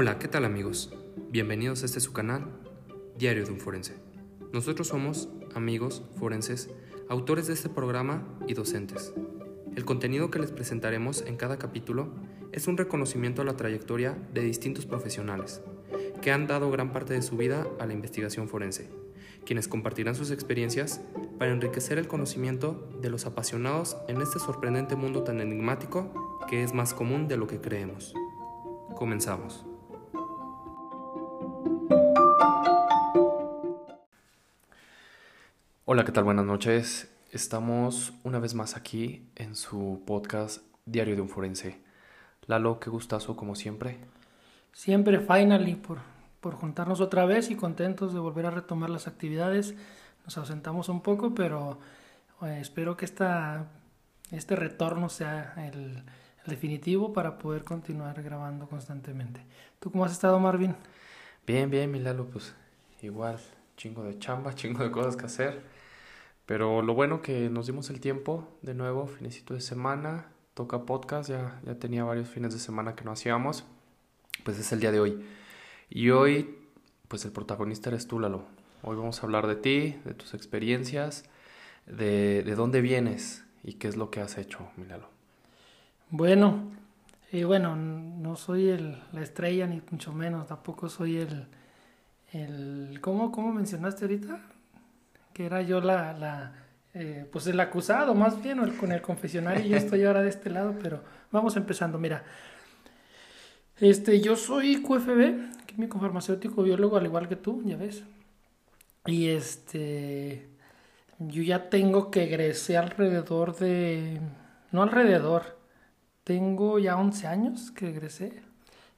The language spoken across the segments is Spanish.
Hola, ¿qué tal amigos? Bienvenidos a este su canal, Diario de un Forense. Nosotros somos amigos forenses, autores de este programa y docentes. El contenido que les presentaremos en cada capítulo es un reconocimiento a la trayectoria de distintos profesionales que han dado gran parte de su vida a la investigación forense, quienes compartirán sus experiencias para enriquecer el conocimiento de los apasionados en este sorprendente mundo tan enigmático que es más común de lo que creemos. Comenzamos. Hola, ¿qué tal? Buenas noches. Estamos una vez más aquí en su podcast Diario de un Forense. Lalo, qué gustazo como siempre. Siempre, finally, por, por juntarnos otra vez y contentos de volver a retomar las actividades. Nos ausentamos un poco, pero eh, espero que esta, este retorno sea el, el definitivo para poder continuar grabando constantemente. ¿Tú cómo has estado, Marvin? Bien, bien, mi Lalo, pues igual, chingo de chamba, chingo de cosas que hacer. Pero lo bueno que nos dimos el tiempo, de nuevo, finesito de semana, toca podcast, ya, ya tenía varios fines de semana que no hacíamos, pues es el día de hoy. Y hoy, pues el protagonista eres tú, Lalo. Hoy vamos a hablar de ti, de tus experiencias, de, de dónde vienes y qué es lo que has hecho, mi Lalo. Bueno, eh, bueno, no soy el, la estrella ni mucho menos, tampoco soy el, el ¿cómo, ¿cómo mencionaste ahorita? Que era yo la, la eh, pues el acusado más bien, el, con el confesionario, yo estoy ahora de este lado, pero vamos empezando, mira. Este, yo soy QFB, químico farmacéutico biólogo, al igual que tú, ya ves. Y este, yo ya tengo que egresé alrededor de, no alrededor, tengo ya 11 años que egresé.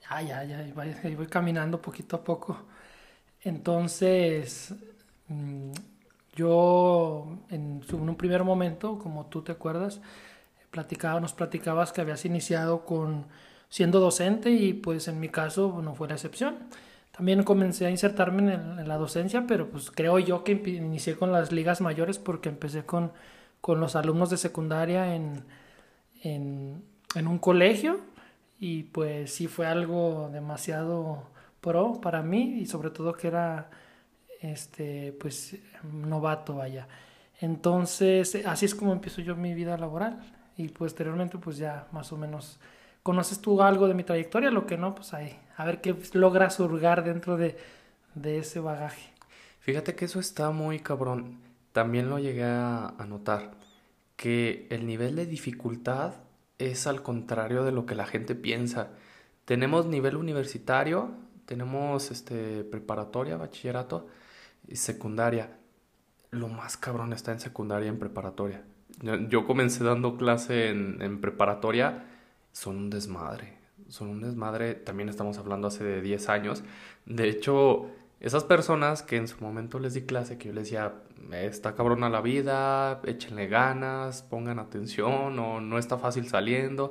Ya, ya, ya, ahí voy caminando poquito a poco. Entonces, mm, yo en, un primer momento, como tú te acuerdas, platicaba, nos platicabas que habías iniciado con siendo docente y pues en mi caso no fue la excepción. También comencé a insertarme en, en la docencia, pero pues creo yo que inicié con las ligas mayores porque empecé con, con los alumnos de secundaria en, en, en un colegio y pues sí fue algo demasiado pro para mí y sobre todo que era este pues novato vaya entonces así es como empiezo yo mi vida laboral y posteriormente pues ya más o menos conoces tú algo de mi trayectoria lo que no pues ahí a ver qué logras hurgar dentro de, de ese bagaje Fíjate que eso está muy cabrón. También lo llegué a, notar, que el nivel de dificultad es al contrario de lo que la gente piensa. Tenemos nivel universitario, tenemos este, preparatoria, bachillerato y secundaria. Lo más cabrón está en secundaria y en preparatoria. Yo, comencé dando clase en, en preparatoria, son un desmadre. Son un desmadre, también estamos hablando hace de 10 años. De hecho, esas personas que en su momento les di clase, que yo les decía, está cabrona la vida, échenle ganas, pongan atención, o no está fácil saliendo,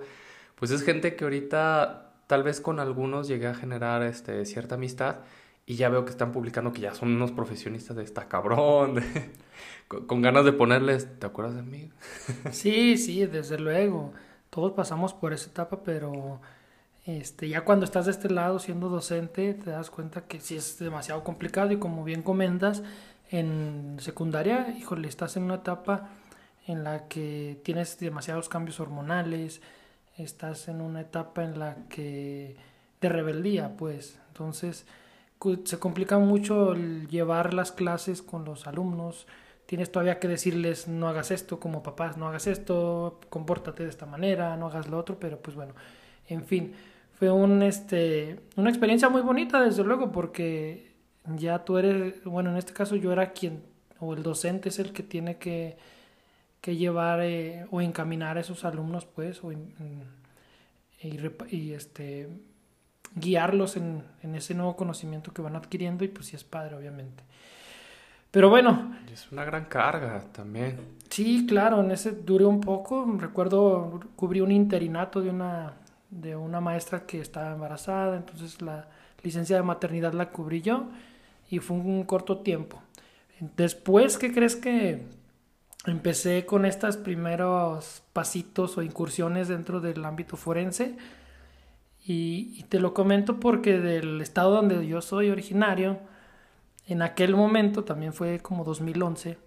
pues es gente que ahorita tal vez con algunos llegué a generar este, cierta amistad y ya veo que están publicando que ya son unos profesionistas de esta cabrón, con, con ganas de ponerles, ¿te acuerdas de mí? Sí, sí, desde luego. Todos pasamos por esa etapa, pero este, ya cuando estás de este lado siendo docente, te das cuenta que sí es demasiado complicado y como bien comentas, en secundaria, híjole, estás en una etapa en la que tienes demasiados cambios hormonales, estás en una etapa en la que de rebeldía, pues. Entonces, se complica mucho el llevar las clases con los alumnos, tienes todavía que decirles no hagas esto como papás, no hagas esto, compórtate de esta manera, no hagas lo otro, pero pues bueno, en fin, fue un este una experiencia muy bonita desde luego porque ya tú eres, bueno, en este caso yo era quien o el docente es el que tiene que que llevar eh, o encaminar a esos alumnos pues o y, este guiarlos en, en ese nuevo conocimiento que van adquiriendo y pues sí es padre obviamente. Pero bueno, es una gran carga también. Sí, claro, en ese duré un poco. Recuerdo cubrí un interinato de una, de una maestra que estaba embarazada, entonces la licencia de maternidad la cubrí yo y fue un corto tiempo. Después, ¿qué crees que empecé con estos primeros pasitos o incursiones dentro del ámbito forense? Y, te lo comento porque del estado donde yo soy originario, en aquel momento, también fue como 2011,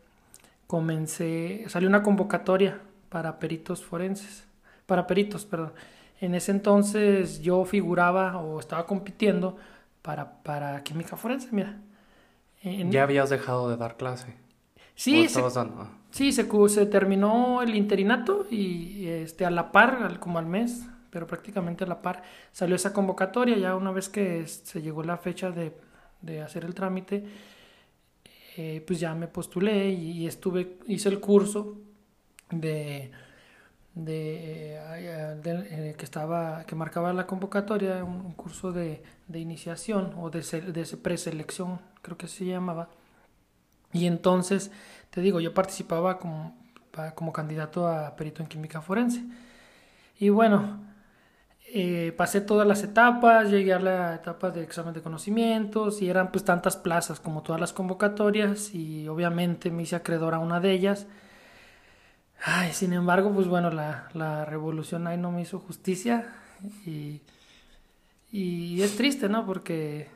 comencé, salió una convocatoria para peritos forenses, para peritos, perdón. En ese entonces yo figuraba o estaba compitiendo para, para química forense, mira. ¿Ya habías dejado de dar clase? Sí, se, dando? sí se, se, terminó el interinato y este, a la par, como al mes, pero prácticamente a la par, salió esa convocatoria. Ya una vez que se llegó la fecha de, de hacer el trámite, eh, pues ya me postulé y, estuve, hice el curso de, de, eh, que estaba, que marcaba la convocatoria, un, curso de, de, iniciación o de, de preselección, creo que se llamaba. Y entonces, te digo, yo participaba como, como candidato a perito en química forense. Y bueno, eh, pasé todas las etapas, llegué a la etapa de examen de conocimientos y eran pues tantas plazas como todas las convocatorias y obviamente me hice acreedor a una de ellas. Ay, sin embargo, pues bueno, la, la revolución ahí no me hizo justicia y, y es triste, ¿no? Porque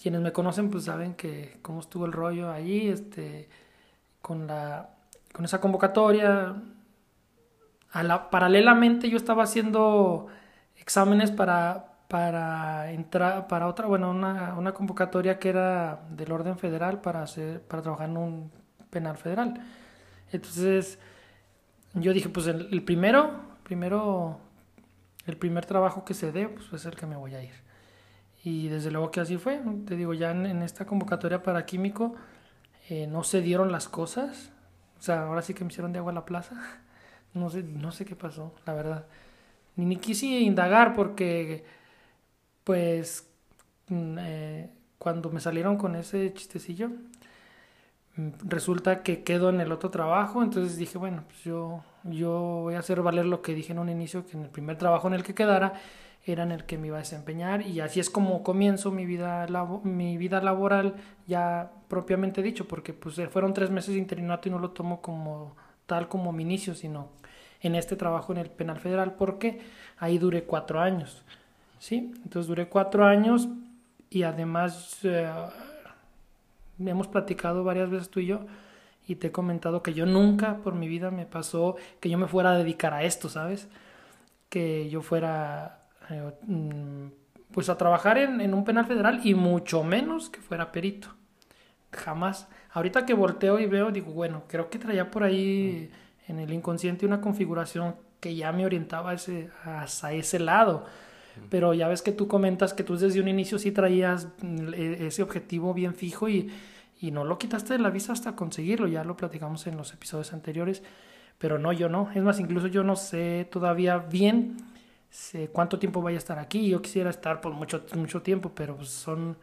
quienes me conocen pues saben que cómo estuvo el rollo allí, este, con la, con esa convocatoria. A la, paralelamente yo estaba haciendo exámenes para, para entrar, para otra, bueno, una, una convocatoria que era del orden federal para hacer, para trabajar en un penal federal. Entonces, yo dije, pues el, primero, primero, el primer trabajo que se dé, pues es el que me voy a ir. Y desde luego que así fue. Te digo, ya en, esta convocatoria para químico eh, no se dieron las cosas. O sea, ahora sí que me hicieron de agua a la plaza. No sé, no sé qué pasó, la verdad ni, quise indagar porque, pues, mm, eh, cuando me salieron con ese chistecillo, mm, resulta que quedo en el otro trabajo, entonces dije, bueno, pues yo, yo voy a hacer valer lo que dije en un inicio, que en el primer trabajo en el que quedara era en el que me iba a desempeñar y así es como comienzo mi vida, mi vida laboral ya propiamente dicho, porque pues fueron tres meses de interinato y no lo tomo como tal como mi inicio, sino en este trabajo en el penal federal porque ahí duré cuatro años. ¿sí? Entonces duré cuatro años y además eh, hemos platicado varias veces tú y yo y te he comentado que yo nunca por mi vida me pasó que yo me fuera a dedicar a esto, ¿sabes? Que yo fuera eh, mm, pues a trabajar en, en un penal federal y mucho menos que fuera perito. Jamás. Ahorita que volteo y veo, digo, bueno, creo que traía por ahí en el inconsciente una configuración que ya me orientaba ese, hacia ese lado. Pero ya ves que tú comentas que tú desde un inicio sí traías mm, e, ese objetivo bien fijo y, y no lo quitaste de la vista hasta conseguirlo. Ya lo platicamos en los episodios anteriores. Pero no, yo no. Es más, incluso yo no sé todavía bien sé cuánto tiempo vaya a estar aquí. Yo quisiera estar por mucho, mucho tiempo, pero pues son,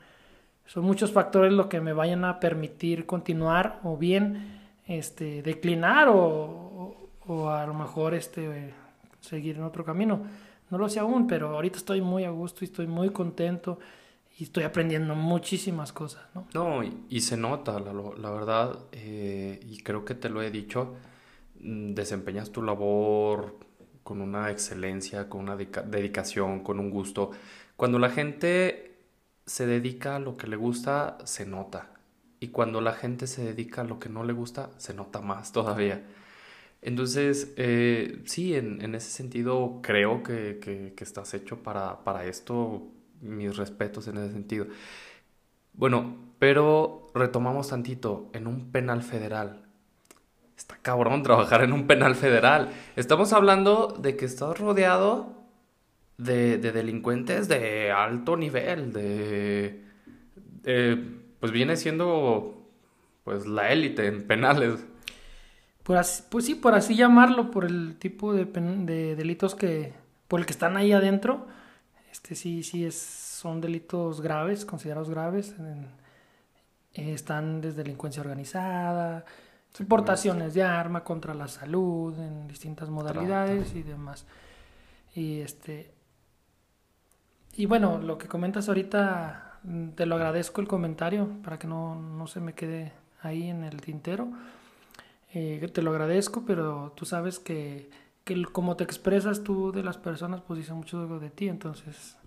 son muchos factores lo que me vayan a permitir continuar o bien este, declinar o, o, a lo mejor este, seguir en otro camino. No lo sé aún, pero ahorita estoy muy a gusto y estoy muy contento y estoy aprendiendo muchísimas cosas. No, no y, se nota, la, la verdad, eh, y creo que te lo he dicho, mm, desempeñas tu labor con una excelencia, con una dedicación, con un gusto. Cuando la gente se dedica a lo que le gusta, se nota. Y cuando la gente se dedica a lo que no le gusta, se nota más todavía. Entonces, eh, sí, en, ese sentido creo que, estás hecho para, para, esto. Mis respetos en ese sentido. Bueno, pero retomamos tantito, en un penal federal. Está cabrón trabajar en un penal federal. Estamos hablando de que estás rodeado de, delincuentes de alto nivel, de pues viene siendo pues la élite en penales. Pues, pues sí, por así llamarlo, por el tipo de, de, delitos que, por el que están ahí adentro, este sí, sí es, son delitos graves, considerados graves. están desde delincuencia organizada, portaciones de arma contra la salud en distintas modalidades y demás. Y este y bueno, lo que comentas ahorita Mm, te lo agradezco el comentario para que no, no se me quede ahí en el tintero. Eh, te lo agradezco, pero tú sabes que, que como te expresas tú de las personas, pues dice mucho de ti. Entonces,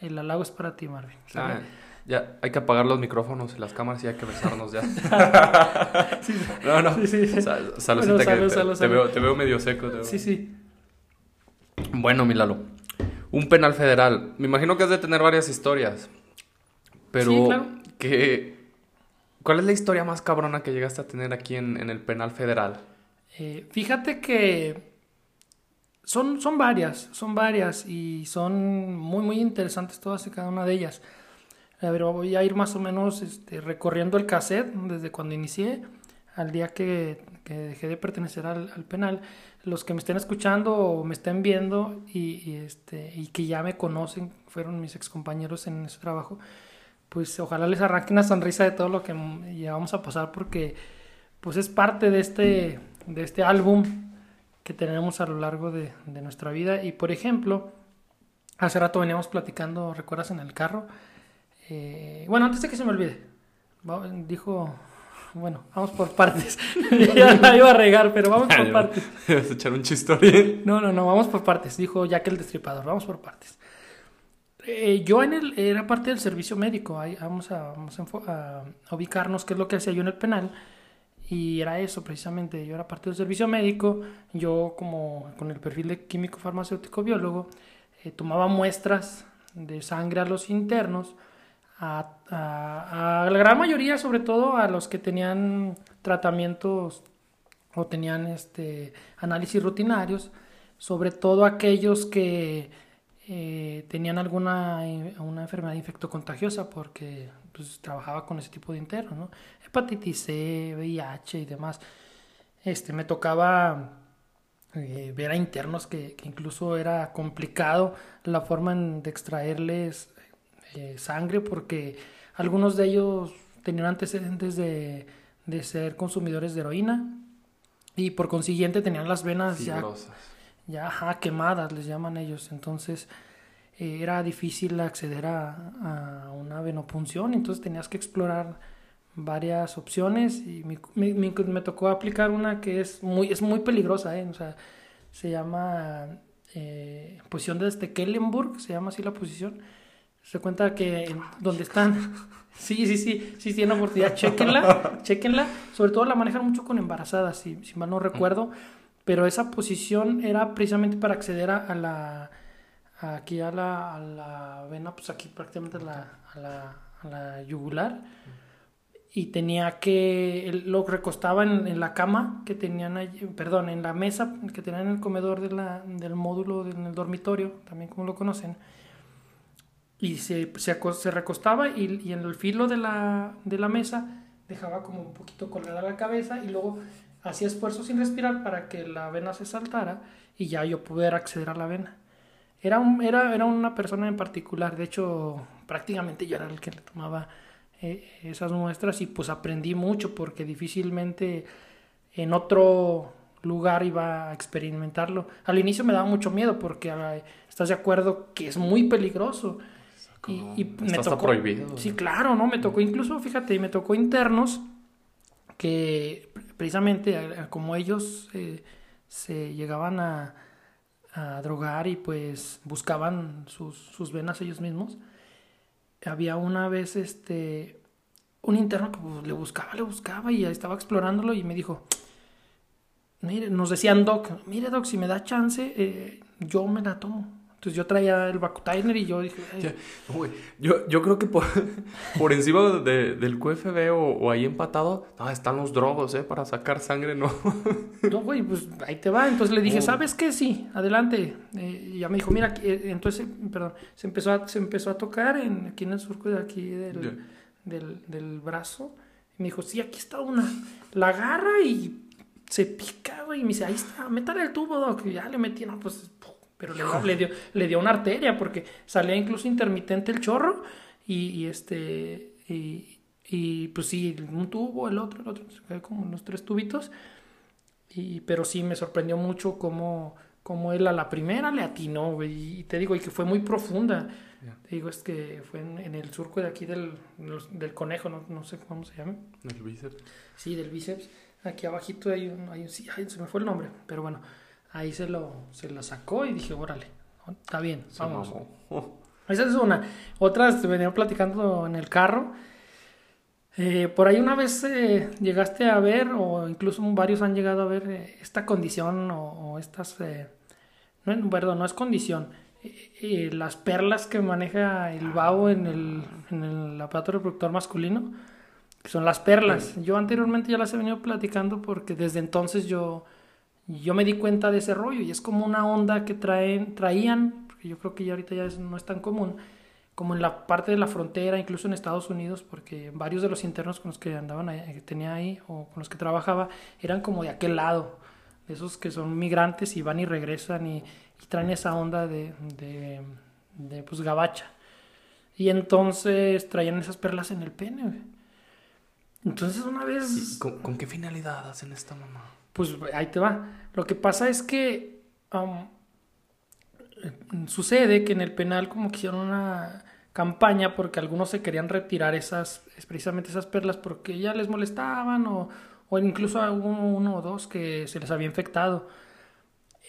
el halago es para ti, Marvin. Ah, ya, hay que apagar los micrófonos y las cámaras y hay que besarnos ya. no, no. Sí, sí, sí. Sa- Bueno, que salud, te, salud, te salud. veo, te veo medio seco. veo. Sí, sí. Bueno, Milalo. Un penal federal. Me imagino que has de tener varias historias. Pero, Sí, claro. ¿qué- ¿cuál es la historia más cabrona que llegaste a tener aquí en, en el penal federal? Eh, fíjate que son, son varias, son varias y son muy, muy interesantes todas y cada una de ellas. A ver, voy a ir más o menos este, recorriendo el cassette desde cuando inicié al día que, que dejé de pertenecer al, al penal. Los que me estén escuchando o me estén viendo y, y, este, y que ya me conocen, fueron mis excompañeros en ese trabajo, pues ojalá les arranque una sonrisa de todo lo que llevamos a pasar porque pues es parte de este, de este álbum que tenemos a lo largo de, de nuestra vida. Y por ejemplo, hace rato veníamos platicando, ¿recuerdas en el carro? Eh, bueno, antes de que se me olvide, dijo, bueno, vamos por partes. ya la iba a regar, pero vamos por partes. ¿Vas a echar un chistorín? No, no, no, vamos por partes, dijo Jack el Destripador, vamos por partes. Eh, yo en el, era parte del servicio médico, ahí vamos, a, vamos a, a ubicarnos qué es lo que hacía yo en el penal. Y era eso precisamente, yo era parte del servicio médico, yo como con el perfil de químico farmacéutico biólogo, eh, tomaba muestras de sangre a los internos, a, a- a la gran mayoría, sobre todo a los que tenían tratamientos o tenían este análisis rutinarios, sobre todo aquellos que eh, tenían alguna eh, una enfermedad infectocontagiosa porque pues, trabajaba con ese tipo de internos, ¿no? hepatitis C, VIH y demás. Este, me tocaba eh, ver a internos que, incluso era complicado la forma de extraerles eh, sangre porque algunos de ellos tenían antecedentes de, de ser consumidores de heroína y por consiguiente tenían las venas ya ajá, quemadas, les llaman ellos. Entonces eh, era difícil acceder a, una venopunción, entonces tenías que explorar varias opciones y me, tocó aplicar una que es muy, es muy peligrosa, ¿eh? o sea, se llama eh, posición de Stekelenburg, se llama así la posición. Se cuenta que donde están, sí, sí, sí, sí, tienen oportunidad, chequenla, chequenla, sobre todo la manejan mucho con embarazadas, si mal no recuerdo, pero esa posición era precisamente para acceder a, a la, aquí a la, a la vena, pues aquí prácticamente a la, a la, a la yugular, y tenía que, lo recostaba en, en la cama que tenían allí, perdón, en la mesa que tenían en el comedor de la, del módulo, en el dormitorio, también como lo conocen, y se, se, se recostaba y, y en el filo de la, de la mesa dejaba como un poquito colgada la cabeza y luego hacía esfuerzo sin respirar para que la vena se saltara y ya yo pudiera acceder a la vena. Era, un, era, era una persona en particular, de hecho prácticamente yo era el que le tomaba eh, esas muestras y pues aprendí mucho porque difícilmente en otro lugar iba a experimentarlo. Al inicio me daba mucho miedo porque ah, estás de acuerdo que es muy peligroso. Y, y me tocó, prohibido. Sí, claro, ¿no? Me tocó incluso, fíjate, me tocó internos que precisamente como ellos eh, se llegaban a, a drogar y pues buscaban sus, sus venas ellos mismos. Había una vez este un interno que pues, le buscaba, le buscaba y estaba explorándolo y me dijo, mire, nos decían Doc, mire Doc, si me da chance, eh, yo me la tomo. Entonces yo traía el Vacutainer y yo dije, "Ay, Ya, yo, yo creo que por, por encima de- del QFB o, o ahí empatado, no, están los drogos, ¿eh? Para sacar sangre, ¿no? No, güey, pues ahí te va. Entonces le dije, Oh. ¿sabes qué? Sí, adelante. Eh, y ya me dijo, mira, eh, entonces, perdón, se empezó a, se empezó a tocar en, aquí en el surco de aquí del, del, del brazo. Y me dijo, sí, aquí está una. La agarra y se pica, güey. Y me dice, ahí está, métale el tubo, doc. Y ya le metí, no, pues. Pero le, le dio, le dio una arteria porque salía incluso intermitente el chorro. Y, y este, y, y pues sí, un tubo, el otro, el otro, como los tres tubitos. Y, pero sí me sorprendió mucho cómo, cómo él a la primera le atinó, güey. Y te digo, y que fue muy profunda. Ya. Te digo, es que fue en, en el surco de aquí del, del conejo, no, no sé cómo se llama. El bíceps. Sí, del bíceps. Aquí abajito hay un, hay un- sí, ay, se me fue el nombre, pero bueno, ahí se lo, se la sacó y dije, órale, está bien, vamos. Oh, Esa es una. Otra, venía platicando en el carro. Eh, por ahí una vez eh, llegaste a ver, o incluso varios han llegado a ver, eh, esta condición o, estas... no, perdón, no es condición. las perlas que maneja el babo en el, en el aparato reproductor masculino, que son las perlas. Yo anteriormente ya las he venido platicando porque desde entonces yo, yo me di cuenta de ese rollo y es como una onda que traen, traían yo creo que ya ahorita ya no es tan común, como en la parte de la frontera, incluso en Estados Unidos, porque varios de los internos con los que andaban ahí, que tenía ahí o con los que trabajaba eran como de aquel lado, de esos que son migrantes y van y regresan y, traen esa onda de, de, pues gabacha. Y entonces traían esas perlas en el pene, Entonces una vez... ¿Con, qué finalidad hacen esta mamá? Pues ahí te va. Lo que pasa es que um, sucede que en el penal como que hicieron una campaña porque algunos se querían retirar esas, precisamente esas perlas porque ya les molestaban o, o incluso a uno, o dos que se les había infectado.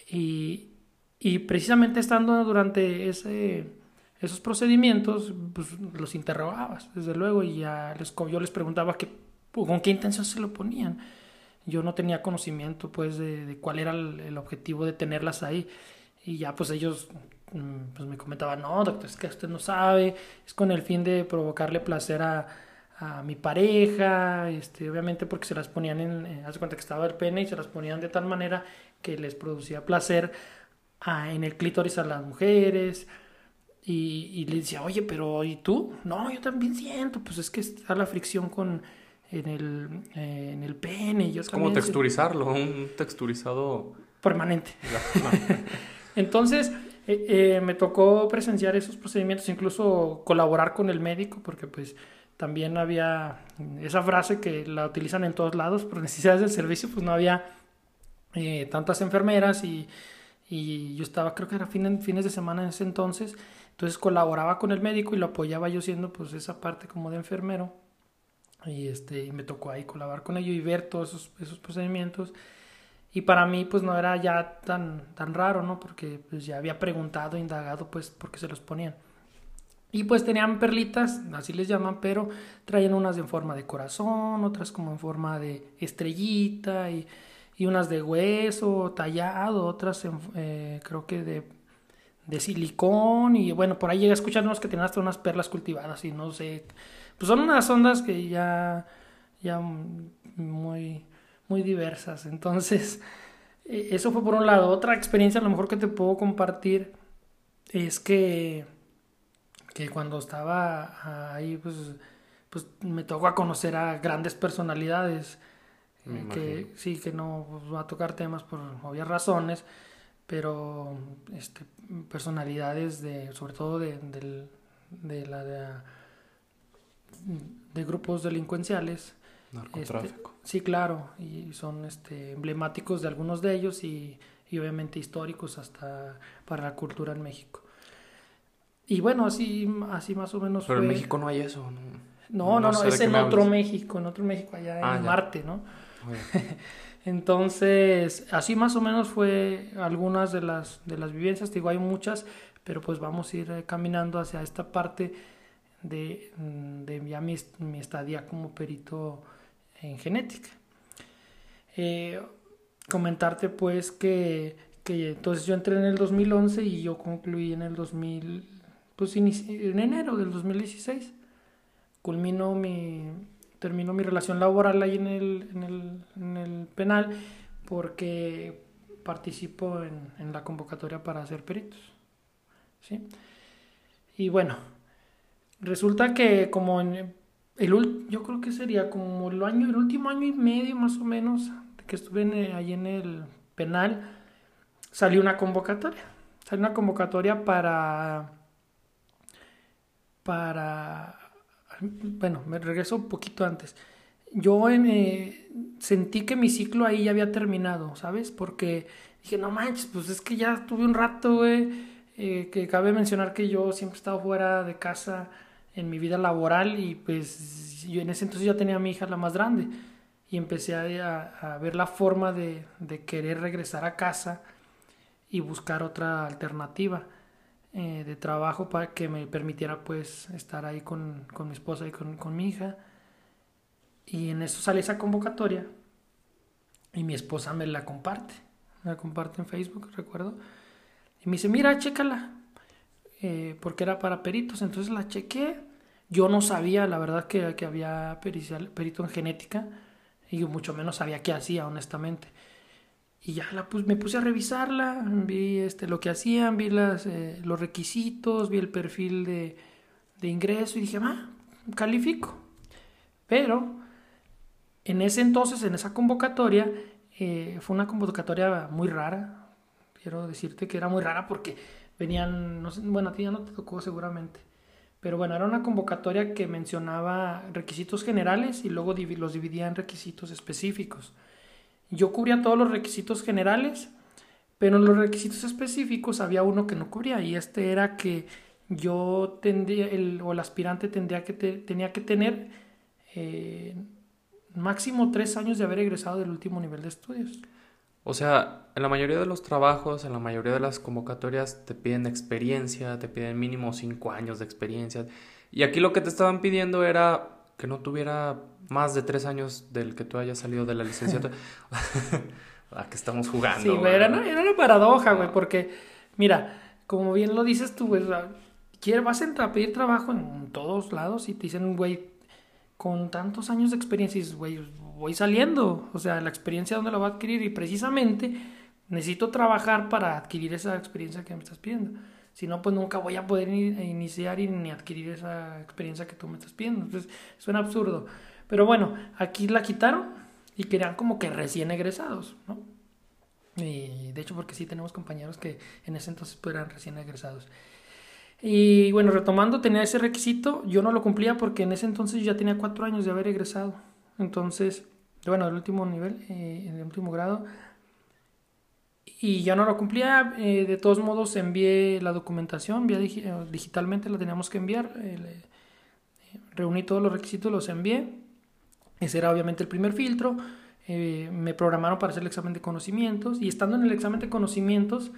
Y, y precisamente estando durante ese, esos procedimientos, pues los interrogabas, desde luego, y ya les, yo les preguntaba que, con qué intención se lo ponían. Yo no tenía conocimiento, pues, de, cuál era el objetivo de tenerlas ahí. Y ya pues ellos mm, pues me comentaban, no, doctor, es que usted no sabe, es con el fin de provocarle placer a, a mi pareja, este, obviamente porque se las ponían en, eh, hace cuenta que estaba el pene y se las ponían de tal manera que les producía placer a, en el clítoris a las mujeres. Y, y le decía, oye, pero ¿y tú? No, yo también siento, pues es que está la fricción con en el, eh, en el pene. Yo es como texturizarlo, un texturizado permanente. Entonces, eh, eh, me tocó presenciar esos procedimientos, incluso colaborar con el médico, porque pues también había esa frase que la utilizan en todos lados, por necesidades del servicio, pues no había eh, tantas enfermeras y, y, yo estaba, creo que era fines de semana en ese entonces, entonces colaboraba con el médico y lo apoyaba yo siendo pues esa parte como de enfermero y este me tocó ahí colaborar con ello y ver todos esos, esos procedimientos y para mí pues no era ya tan, tan raro, ¿no? Porque pues ya había preguntado, indagado pues por qué se los ponían. Y pues tenían perlitas, así les llaman, pero traían unas en forma de corazón, otras como en forma de estrellita y, y unas de hueso tallado, otras eh, creo que de, de silicón y bueno, por ahí llegué a escuchar que tenían hasta unas perlas cultivadas y no sé, pues son unas ondas que ya, ya muy muy diversas. Entonces, e, eso fue por un lado. Otra experiencia a lo mejor que te puedo compartir es que, que cuando estaba ahí, pues, pues me tocó a conocer a grandes personalidades. Eh, que sí, que no pues, va a tocar temas por obvias razones, pero este, personalidades de, sobre todo de, de, la de, grupos delincuenciales. Narcotráfico. Sí, claro, y son este, emblemáticos de algunos de ellos y, obviamente históricos hasta para la cultura en México. Y bueno, así, así más o menos Pero en México no hay eso, ¿no? No, no, no, es en otro México, en otro México, allá en ah, Marte, ¿no? Entonces, así más o menos fue algunas de las, de las vivencias, digo, hay muchas, pero pues vamos a ir eh, caminando hacia esta parte de, de ya mi, mi estadía como perito en genética. Eh, comentarte pues que, que, entonces yo entré en el 2011 y yo concluí en el 2000, pues en enero del 2016. Culmino mi, termino mi relación laboral ahí en el, en el, en el penal porque participo en, en, la convocatoria para ser peritos. ¿sí? Y bueno, resulta que como en, el, yo creo que sería como el año, el último año y medio más o menos que estuve en, ahí en el penal, salió una convocatoria. Salió una convocatoria para, para, bueno, me regreso un poquito antes. Yo eh, sentí que mi ciclo ahí ya había terminado, ¿sabes? Porque dije, no manches, pues es que ya tuve un rato, güey. Eh, que cabe mencionar que yo siempre he estado fuera de casa en mi vida laboral y pues yo en ese entonces ya tenía a mi hija la más grande y empecé a, a ver la forma de, de, querer regresar a casa y buscar otra alternativa. eh, de trabajo para que me permitiera pues estar ahí con, con mi esposa y con, con mi hija. Y en eso sale esa convocatoria y mi esposa me la comparte, me la comparte en Facebook, recuerdo. Y me dice, mira, chécala, eh, porque era para peritos, entonces la chequé. Yo no sabía, la verdad, que, que había pericial, perito en genética y mucho menos sabía qué hacía, honestamente. Y ya me puse a revisarla, vi este, lo que hacían, vi las, eh, los requisitos, vi el perfil de, de ingreso y dije, ah, califico. Pero en ese entonces, en esa convocatoria, eh, fue una convocatoria muy rara. Quiero decirte que era muy rara porque venían, no sé, bueno, a ti ya no te tocó seguramente. Pero bueno, era una convocatoria que mencionaba requisitos generales y luego los dividía en requisitos específicos. Yo cubría todos los requisitos generales, pero en los requisitos específicos había uno que no cubría y este era que yo tendría, el, o el aspirante tendría que tenía que tener eh, máximo tres años de haber egresado del último nivel de estudios. O sea, en la mayoría de los trabajos, en la mayoría de las convocatorias te piden experiencia, te piden mínimo cinco años de experiencia. Y aquí lo que te estaban pidiendo era que no tuviera más de tres años del que tú hayas salido de la licenciatura. ¿A qué estamos jugando? Sí, güey, era, una, paradoja, güey, porque, mira, como bien lo dices tú, güey, vas a entrar a pedir trabajo en todos lados y te dicen, güey, con tantos años de experiencia, y dices, güey, voy saliendo, o sea, la experiencia dónde la voy a adquirir y precisamente necesito trabajar para adquirir esa experiencia que me estás pidiendo. Si no, pues nunca voy a poder iniciar y ni adquirir esa experiencia que tú me estás pidiendo. Entonces, suena absurdo. Pero bueno, aquí la quitaron y querían como que recién egresados, ¿no? Y de hecho, porque sí tenemos compañeros que en ese entonces pues, eran recién egresados. Y bueno, retomando, tenía ese requisito, yo no lo cumplía porque en ese entonces ya tenía cuatro años de haber egresado. Entonces, bueno, el último nivel, eh, el último grado, y ya no lo cumplía. Eh, de todos modos, envié la documentación, vía eh, digitalmente la teníamos que enviar. Reuní todos los requisitos, los envié. Ese era obviamente el primer filtro. me programaron para hacer el examen de conocimientos. Y estando en el examen de conocimientos,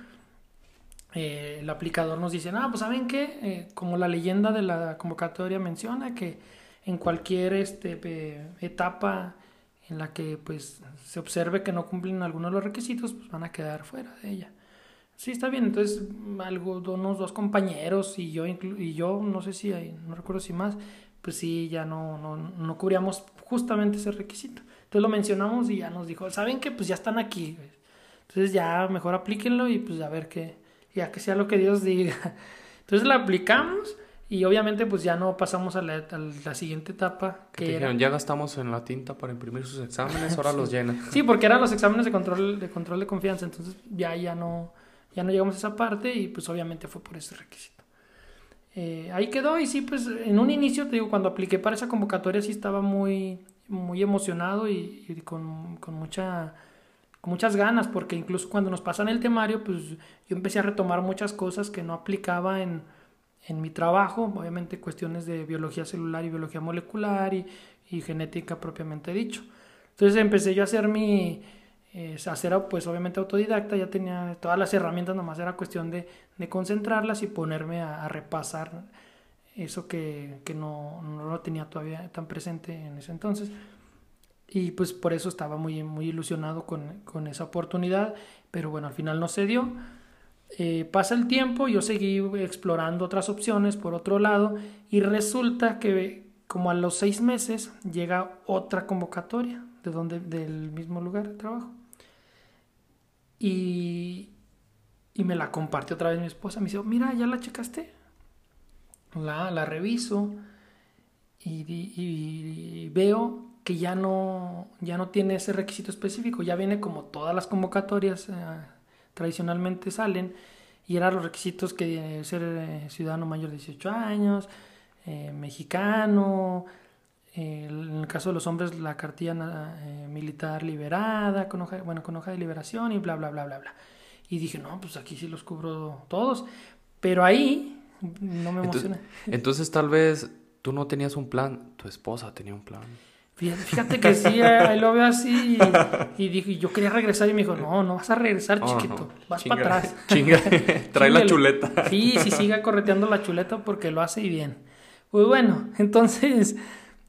el aplicador nos dice: Ah, pues saben qué, como la leyenda de la convocatoria menciona, que en cualquier este, etapa en la que pues se observe que no cumplen algunos de los requisitos, pues van a quedar fuera de ella. Sí, está bien. Entonces, algo, unos dos compañeros y yo, y yo no sé si hay, no recuerdo si más, pues sí, ya no, no, no cubríamos justamente ese requisito. Entonces lo mencionamos y ya nos dijo, ¿saben que Pues ya están aquí. Entonces ya mejor aplíquenlo y pues a ver qué, ya que sea lo que Dios diga. Entonces la aplicamos y obviamente pues ya no pasamos a la, la siguiente etapa. Que dijeron, ya gastamos en la tinta para imprimir sus exámenes, ahora los llenan. Sí, porque eran los exámenes de control de, control de confianza, entonces ya, ya, no, ya no llegamos a esa parte y pues obviamente fue por ese requisito. Eh, ahí quedó y sí, pues en un inicio, te digo, cuando apliqué para esa convocatoria sí estaba muy, muy emocionado y, y con, con, mucha, con muchas ganas, porque incluso cuando nos pasan el temario, pues yo empecé a retomar muchas cosas que no aplicaba en en mi trabajo, obviamente cuestiones de biología celular y biología molecular y, y genética propiamente dicho. Entonces empecé yo a hacer mi, eh, hacer pues obviamente autodidacta, ya tenía todas las herramientas, nomás era cuestión de, de concentrarlas y ponerme a, repasar eso que, que no, no, lo tenía todavía tan presente en ese entonces. Y pues por eso estaba muy, muy ilusionado con, con esa oportunidad, pero bueno, al final no se dio. Eh, pasa el tiempo, yo seguí explorando otras opciones por otro lado y resulta que como a los seis meses llega otra convocatoria de donde, del mismo lugar de trabajo. Y, y me la comparte otra vez mi esposa. Me dice, mira, ya la checaste. La, la reviso y, y, veo que ya no, ya no tiene ese requisito específico. Ya viene como todas las convocatorias. Eh, tradicionalmente salen y eran los requisitos que ser eh, ciudadano mayor de 18 años, eh, mexicano, en el caso de los hombres la cartilla eh, militar liberada, con hoja, bueno, con hoja de liberación y bla, bla, bla, bla, bla. Y dije, no, pues aquí sí los cubro todos, pero ahí no me emociona. Entonces, entonces tal vez tú no tenías un plan, tu esposa tenía un plan. Fíjate que sí, ahí lo veo así. Y, dije, yo quería regresar y me dijo, no, no vas a regresar, chiquito. Vas para atrás. Chinga, trae la chuleta. Sí, sí, siga correteando la chuleta porque lo hace bien. Pues bueno, entonces,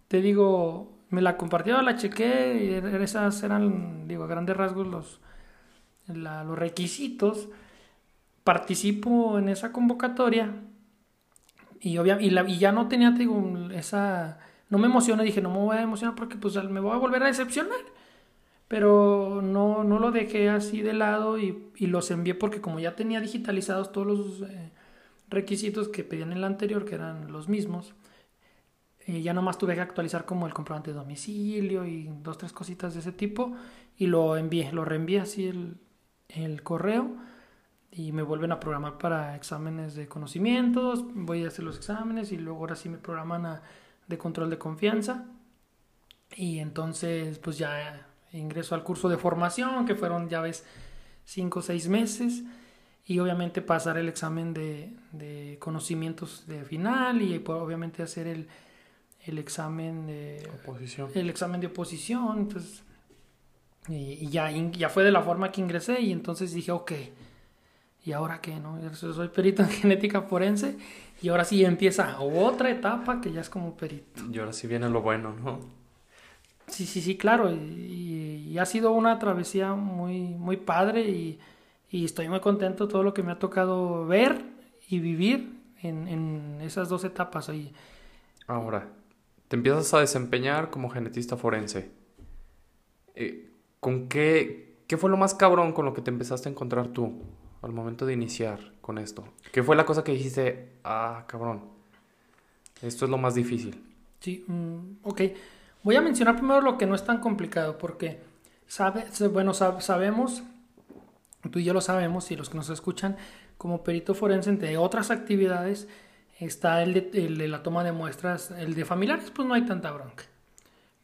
te digo, me la compartió, la chequé, y er, esas eran, digo, a grandes rasgos los, los requisitos. Participo en esa convocatoria y, y, ya no tenía, digo, esa... No me emocioné, dije, no me voy a emocionar porque pues me voy a volver a decepcionar. Pero no, no lo dejé así de lado y, y los envié porque como ya tenía digitalizados todos los eh, requisitos que pedían en el anterior, que eran los mismos, eh, ya nomás tuve que actualizar como el comprobante de domicilio y dos, tres cositas de ese tipo y lo envié, lo reenvié así el, el correo y me vuelven a programar para exámenes de conocimientos, voy a hacer los exámenes y luego ahora sí me programan a, de control de confianza y entonces pues ya ingreso al curso de formación que fueron ya ves cinco o seis meses y obviamente pasar el examen de, de conocimientos de final y pues, obviamente hacer el, el examen de oposición. el examen de oposición entonces y, ya, ya fue de la forma que ingresé y entonces dije ok ¿y ahora qué? No? Yo soy perito en genética forense y ahora sí empieza otra etapa que ya es como perito. Y ahora sí viene lo bueno, ¿no? Sí, sí, sí, claro. Y, ha sido una travesía muy, muy padre y, estoy muy contento de todo lo que me ha tocado ver y vivir en, esas dos etapas. Ahí. Ahora, te empiezas a desempeñar como genetista forense. Eh, ¿Con qué, qué fue lo más cabrón con lo que te empezaste a encontrar tú? Al momento de iniciar con esto? ¿Qué fue la cosa que dijiste, ah, cabrón, esto es lo más difícil? Sí, mm, ok. Voy a mencionar primero lo que no es tan complicado, porque bueno, sabemos, tú y yo lo sabemos, y los que nos escuchan, como perito forense, entre otras actividades, está el de, la toma de muestras, el de familiares, pues no hay tanta bronca.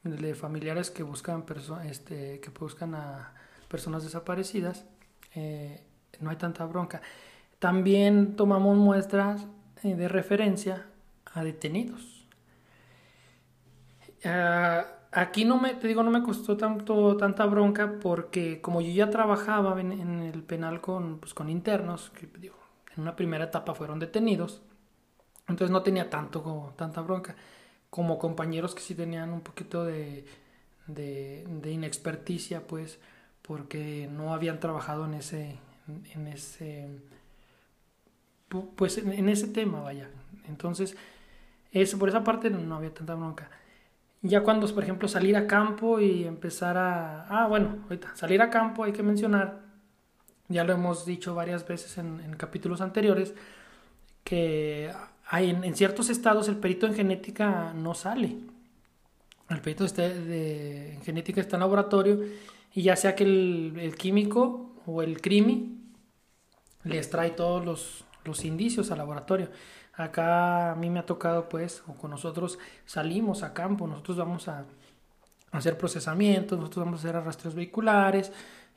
El de familiares que buscan, este, que buscan a personas desaparecidas. Eh, no hay tanta bronca. También tomamos muestras eh, de referencia a detenidos. Ah, aquí no me, te digo, no me costó tanto, tanta bronca porque como yo ya trabajaba en, el penal con, pues, con internos, que en una primera etapa fueron detenidos, entonces no tenía tanto, tanta bronca. Como compañeros que sí tenían un poquito de, de inexperticia, pues, porque no habían trabajado en ese, en ese pues en, ese tema vaya. Entonces eso por esa parte no, había tanta bronca. Ya cuando por ejemplo salir a campo y empezar a ah bueno ahorita salir a campo hay que mencionar ya lo hemos dicho varias veces en, capítulos anteriores que hay en, ciertos estados el perito en genética no sale. El perito este de, en genética está en laboratorio y ya sea que el, el químico o el crimi les trae todos los, los indicios al laboratorio. Acá a mí me ha tocado, pues, o con nosotros salimos a campo, nosotros vamos a hacer procesamientos, nosotros vamos a hacer rastros vehiculares,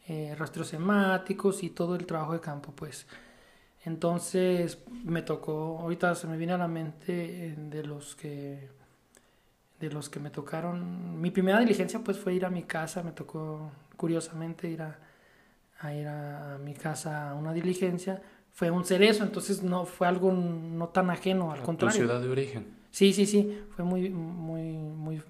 eh, rastros y todo el trabajo de campo, pues. Entonces me tocó, ahorita se me viene a la mente eh, de los que de los que me tocaron. Mi primera diligencia pues fue ir a mi casa, me tocó curiosamente ir a, a ir a mi casa a una diligencia, fue un cerezo, entonces no fue algo no tan ajeno, al contrario. ¿Tu ciudad de origen? Sí, sí, sí, fue muy, muy, muy,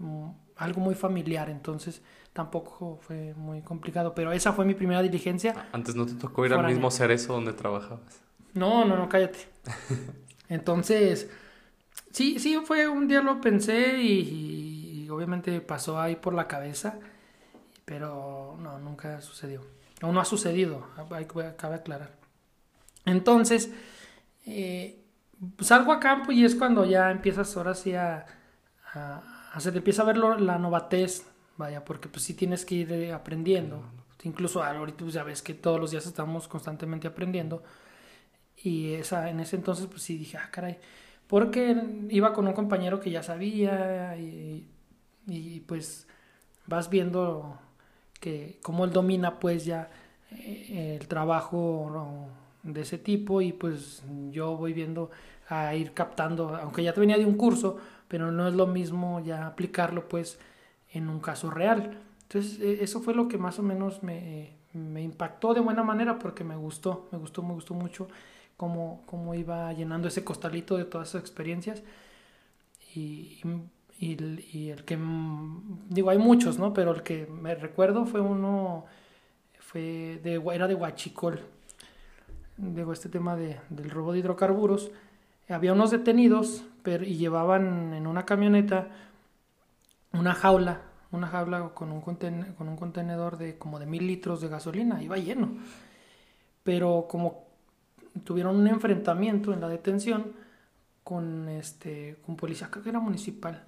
algo muy familiar, entonces tampoco fue muy complicado, pero esa fue mi primera diligencia. Antes no te tocó ir al mismo cerezo donde trabajabas. No, no, no, cállate. Entonces, sí, sí, fue un día lo pensé y obviamente pasó ahí por la cabeza, pero no, nunca sucedió no ha sucedido, cabe aclarar. Entonces, eh, salgo a campo y es cuando ya empiezas ahora sí a, a, se te empieza a ver la novatez, vaya, porque pues sí tienes que ir eh, aprendiendo. Incluso ahorita pues ya ves que todos los días estamos constantemente aprendiendo. Y esa, en ese entonces pues sí dije, ah, caray, porque iba con un compañero que ya sabía y, y pues vas viendo que cómo él domina pues ya eh, el trabajo de ese tipo y pues yo voy viendo a ir captando, aunque ya te venía de un curso, pero no es lo mismo ya aplicarlo pues en un caso real. Entonces, e, eso fue lo que más o menos me, me impactó de buena manera porque me gustó, me gustó, me gustó mucho cómo, cómo iba llenando ese costalito de todas esas experiencias. Y, el que, digo, hay muchos, ¿no? Pero el que me recuerdo fue uno, fue de, era de Huachicol. Digo, este tema de, del robo de hidrocarburos. Había unos detenidos y llevaban en una camioneta una jaula una jaula con un, con un contenedor de como de mil litros de gasolina, iba lleno. Pero como tuvieron un enfrentamiento en la detención con este con policía, creo que era municipal.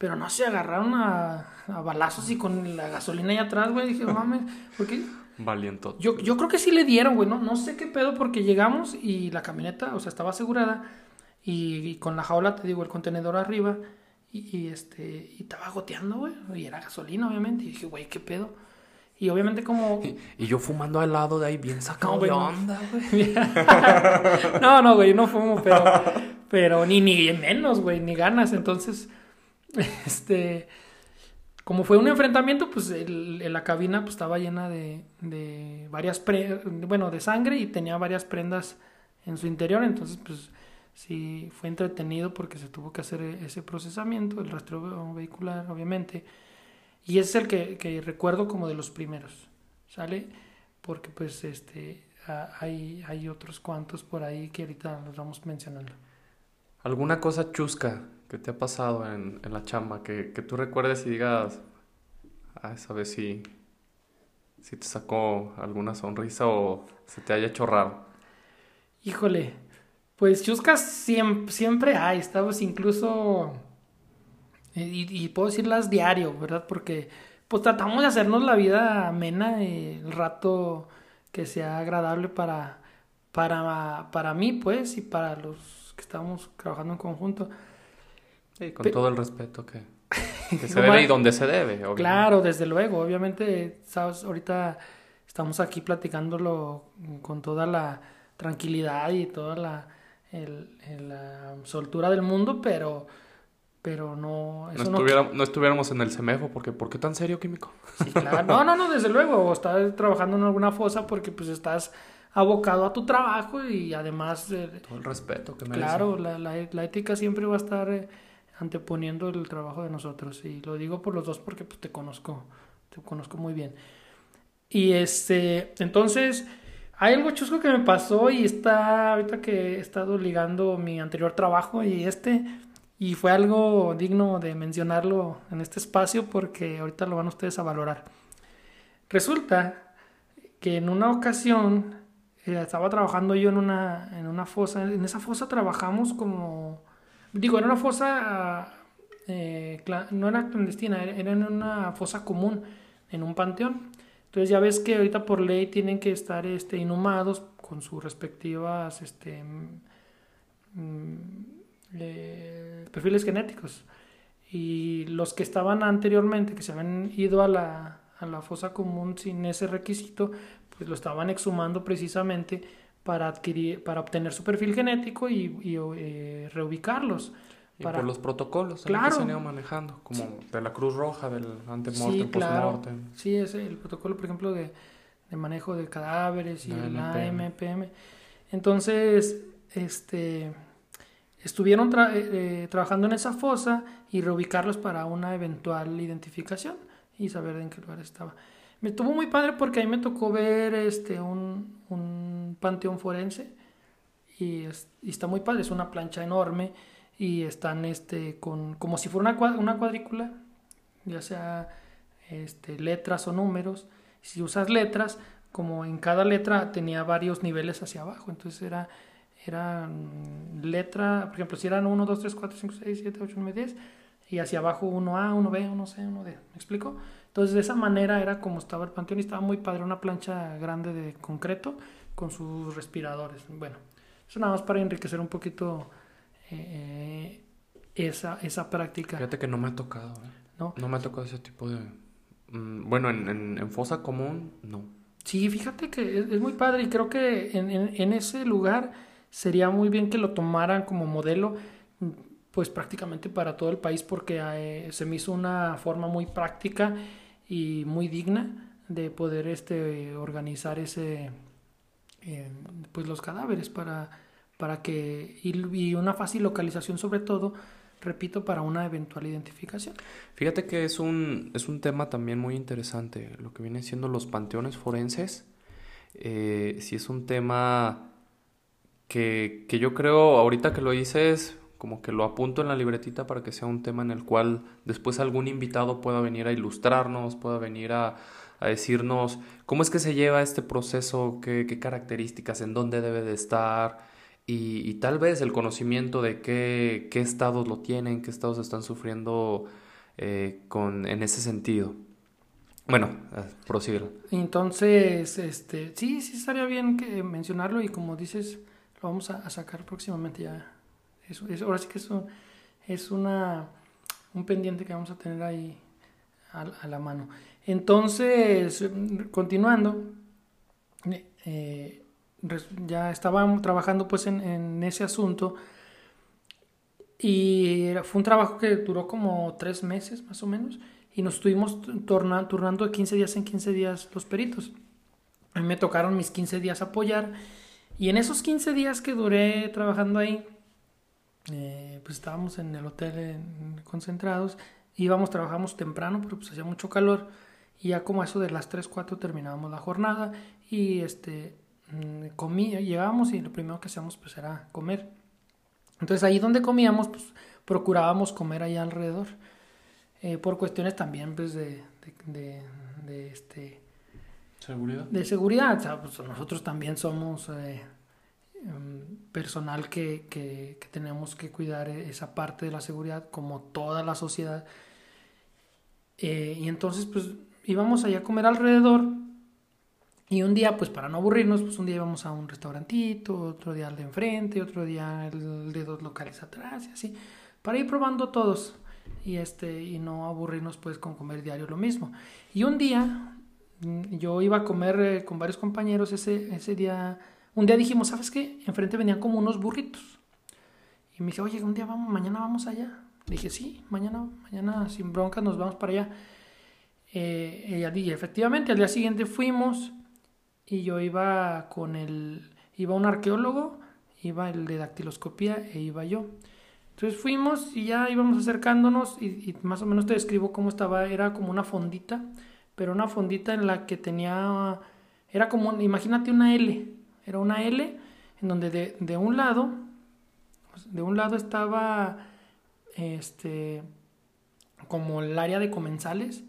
Pero no se agarraron a, a balazos y con la gasolina ahí atrás, güey. Dije, mames, porque Valiento. Yo, yo creo que sí le dieron, güey. No, no sé qué pedo, porque llegamos y la camioneta, o sea, estaba asegurada. y, con la jaula, te digo, el contenedor arriba. Y, este, y estaba goteando, güey. Y era gasolina, obviamente. Y dije, güey, ¿qué pedo? Y obviamente como... Y, yo fumando al lado de ahí bien sacado de onda, güey. no, no, güey, no fumo, pero... Pero ni, ni menos, güey, ni ganas. Entonces, este... Como fue un enfrentamiento, pues el, la cabina pues, estaba llena de, de varias... Pre, bueno, de sangre y tenía varias prendas en su interior. Entonces, pues sí fue entretenido porque se tuvo que hacer ese procesamiento, el rastreo vehicular, obviamente. Y ese es el que, que recuerdo como de los primeros, ¿sale? Porque pues este hay, hay otros cuantos por ahí que ahorita los vamos mencionando. ¿Alguna cosa chusca que te ha pasado en, en la chamba que, que, tú recuerdes y digas, a esa vez si, si te sacó alguna sonrisa o se te haya hecho raro? Híjole, pues chuscas siempre, siempre hay, estamos incluso, eh, y, puedo decirlas diario, ¿verdad? Porque pues tratamos de hacernos la vida amena y el rato que sea agradable para, para, para mí, pues, y para los que estamos trabajando en conjunto. Sí, con todo el respeto que, se debe y donde se debe. Obviamente. Claro, desde luego. Obviamente, sabes, ahorita estamos aquí platicándolo con toda la tranquilidad y toda la el, la soltura del mundo, pero, pero no... no, estuviéramos en el CEMEFO, porque ¿por qué tan serio, químico? Sí, claro. No, no, no, desde luego. O estás trabajando en alguna fosa porque pues estás abocado a tu trabajo y además... Todo el respeto que. Claro, la, la, la, ética siempre va a estar eh, anteponiendo el trabajo de nosotros. Y lo digo por los dos porque pues, te conozco, te conozco muy bien. Y este, entonces hay algo chusco que me pasó y está ahorita que he estado ligando mi anterior trabajo y este y fue algo digno de mencionarlo en este espacio porque ahorita lo van ustedes a valorar. Resulta que en una ocasión eh, estaba trabajando yo en una, en una fosa, en esa fosa trabajamos como, digo, era una fosa, eh, no era clandestina, era en una fosa común, en un panteón. Entonces ya ves que ahorita por ley tienen que estar este, inhumados con sus respectivas este, mm, eh, perfiles genéticos. Y los que estaban anteriormente, que se habían ido a la, a la fosa común sin ese requisito, pues lo estaban exhumando precisamente para adquirir, para obtener su perfil genético y, y eh, reubicarlos. Y por los protocolos que se han ido manejando, como de la Cruz Roja, del antemortem, sí, claro. Sí, es el protocolo, por ejemplo, de, de manejo de cadáveres y la, MPM. Entonces, este, estuvieron eh, eh, trabajando en esa fosa y reubicarlos para una eventual identificación y saber en qué lugar estaba. Me estuvo muy padre porque ahí me tocó ver este, un, un panteón forense y, y está muy padre, es una plancha enorme y están este, con, como si fuera una, una cuadrícula, ya sea este, letras o números. Si usas letras, como en cada letra tenía varios niveles hacia abajo, entonces era, era letra, por ejemplo, si eran 1, 2, 3, 4, 5, 6, 7, 8, 9, 10, y hacia abajo 1A, 1B, 1C, 1D, ¿me explico? Entonces de esa manera era como estaba el panteón y estaba muy padre, una plancha grande de concreto con sus respiradores. Bueno, eso nada más para enriquecer un poquito eh, esa, esa práctica. Fíjate que no me ha tocado. ¿eh? ¿No? no me ha tocado ese tipo de... Mm, bueno, en, en, fosa común, no. Sí, fíjate que es, muy padre y creo que en, en, ese lugar sería muy bien que lo tomaran como modelo. pues prácticamente para todo el país porque eh, se me hizo una forma muy práctica y muy digna de poder este organizar ese pues los cadáveres para para que y, una fácil localización sobre todo repito para una eventual identificación. Fíjate que es un es un tema también muy interesante lo que viene siendo los panteones forenses. Eh, si es un tema que, que yo creo ahorita que lo dices como que lo apunto en la libretita para que sea un tema en el cual después algún invitado pueda venir a ilustrarnos, pueda venir a, decirnos cómo es que se lleva este proceso, qué, características, en dónde debe de estar y, tal vez el conocimiento de qué, qué, estados lo tienen, qué estados están sufriendo eh, con, en ese sentido. Bueno, eh, prosigue. Entonces, este, sí, sí estaría bien que mencionarlo y como dices, lo vamos a sacar próximamente ya ahora sí que eso es una, un pendiente que vamos a tener ahí a, la mano. Entonces, continuando, eh, ya estábamos trabajando pues en, ese asunto y fue un trabajo que duró como tres meses más o menos y nos estuvimos turnando de 15 días en 15 días los peritos. A mí me tocaron mis 15 días apoyar y en esos 15 días que duré trabajando ahí, eh, pues estábamos en el hotel concentrados, íbamos, trabajamos temprano, pero pues hacía mucho calor, y ya como eso de las 3, 4 terminábamos la jornada, y este, mm, comí, llegábamos y lo primero que hacíamos pues era comer. Entonces ahí donde comíamos, pues procurábamos comer ahí alrededor, eh, por cuestiones también pues de, de, este... ¿Seguridad? De seguridad, pues, nosotros también somos... Eh, Em, personal que, que, tenemos que cuidar esa parte de la seguridad como toda la sociedad. Eh, y entonces pues íbamos allá a comer alrededor y un día pues para no aburrirnos pues un día íbamos a un restaurantito, otro día al de enfrente, otro día el de dos locales atrás y así, para ir probando todos y este y no aburrirnos pues con comer diario lo mismo. Y un día mm, yo iba a comer eh, con varios compañeros ese, ese día un día dijimos, ¿sabes qué? Enfrente venían como unos burritos. Y me dije, oye, un día vamos, mañana vamos allá. Dije, sí, mañana, mañana sin bronca nos vamos para allá. Eh, y efectivamente, al día siguiente fuimos y yo iba con el, iba un arqueólogo, iba el de dactiloscopía e iba yo. Entonces fuimos y ya íbamos acercándonos y, y, más o menos te describo cómo estaba, era como una fondita, pero una fondita en la que tenía, era como, imagínate una L, era una L en donde de, de un lado, de un lado estaba este como el área de comensales.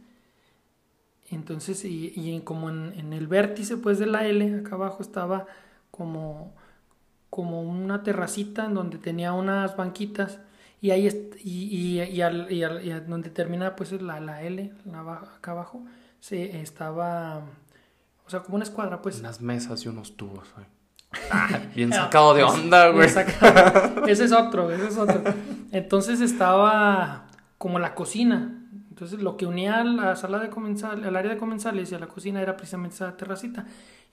Entonces, y, y como en, en, el vértice pues de la L, acá abajo estaba como, como una terracita en donde tenía unas banquitas. Y ahí y, y, y, al, y, al, donde termina pues la, la L, acá abajo, se estaba o sea, como una escuadra, pues. Unas mesas y unos tubos. Ah, bien sacado de onda, güey. Ese es otro, ese es otro. Entonces estaba como la cocina. Entonces lo que unía la sala de comensales, al área de comensales y a la cocina era precisamente esa terracita.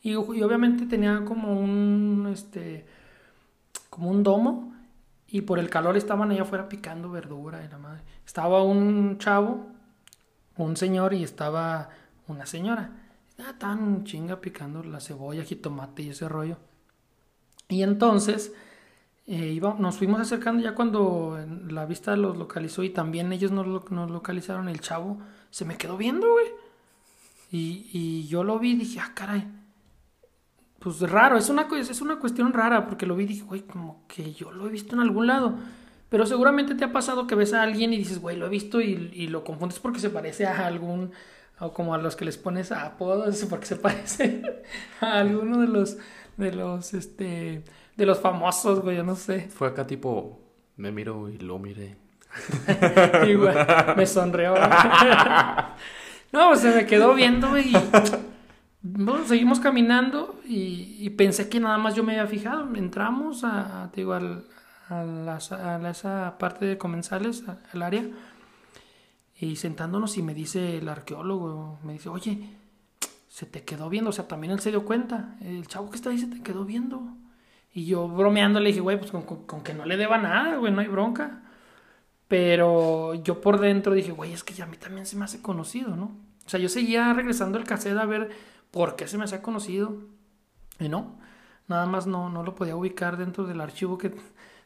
Y, obviamente tenía como un, este, como un domo. Y por el calor estaban allá afuera picando verdura. Estaba un chavo, un señor y estaba una señora. Ah, tan chinga picando la cebolla, jitomate y ese rollo. Y entonces eh, nos fuimos acercando ya cuando la vista los localizó y también ellos nos, nos localizaron. El chavo se me quedó viendo, güey. Y, y, yo lo vi y dije, ah, caray. Pues raro, es una, es una cuestión rara porque lo vi y dije, güey, como que yo lo he visto en algún lado. Pero seguramente te ha pasado que ves a alguien y dices, güey, lo he visto y, y lo confundes porque se parece a algún o como a los que les pones apodos porque se parece a alguno de los de los este de los famosos, güey, yo no sé. Fue acá tipo me miro y lo miré. Igual, me sonrió. no, pues se me quedó viendo y bueno, seguimos caminando y, pensé que nada más yo me había fijado. Entramos a, digo, al, a, a, esa parte de comensales, al área y sentándonos y me dice el arqueólogo, me dice, oye, se te quedó viendo, o sea, también él se dio cuenta, el chavo que está ahí se te quedó viendo. Y yo bromeando le dije, güey, pues con, que no le deba nada, güey, no hay bronca. Pero yo por dentro dije, güey, es que ya a mí también se me hace conocido, ¿no? O sea, yo seguía regresando el cassette a ver por qué se me hacía conocido. Y no, nada más no, no lo podía ubicar dentro del archivo que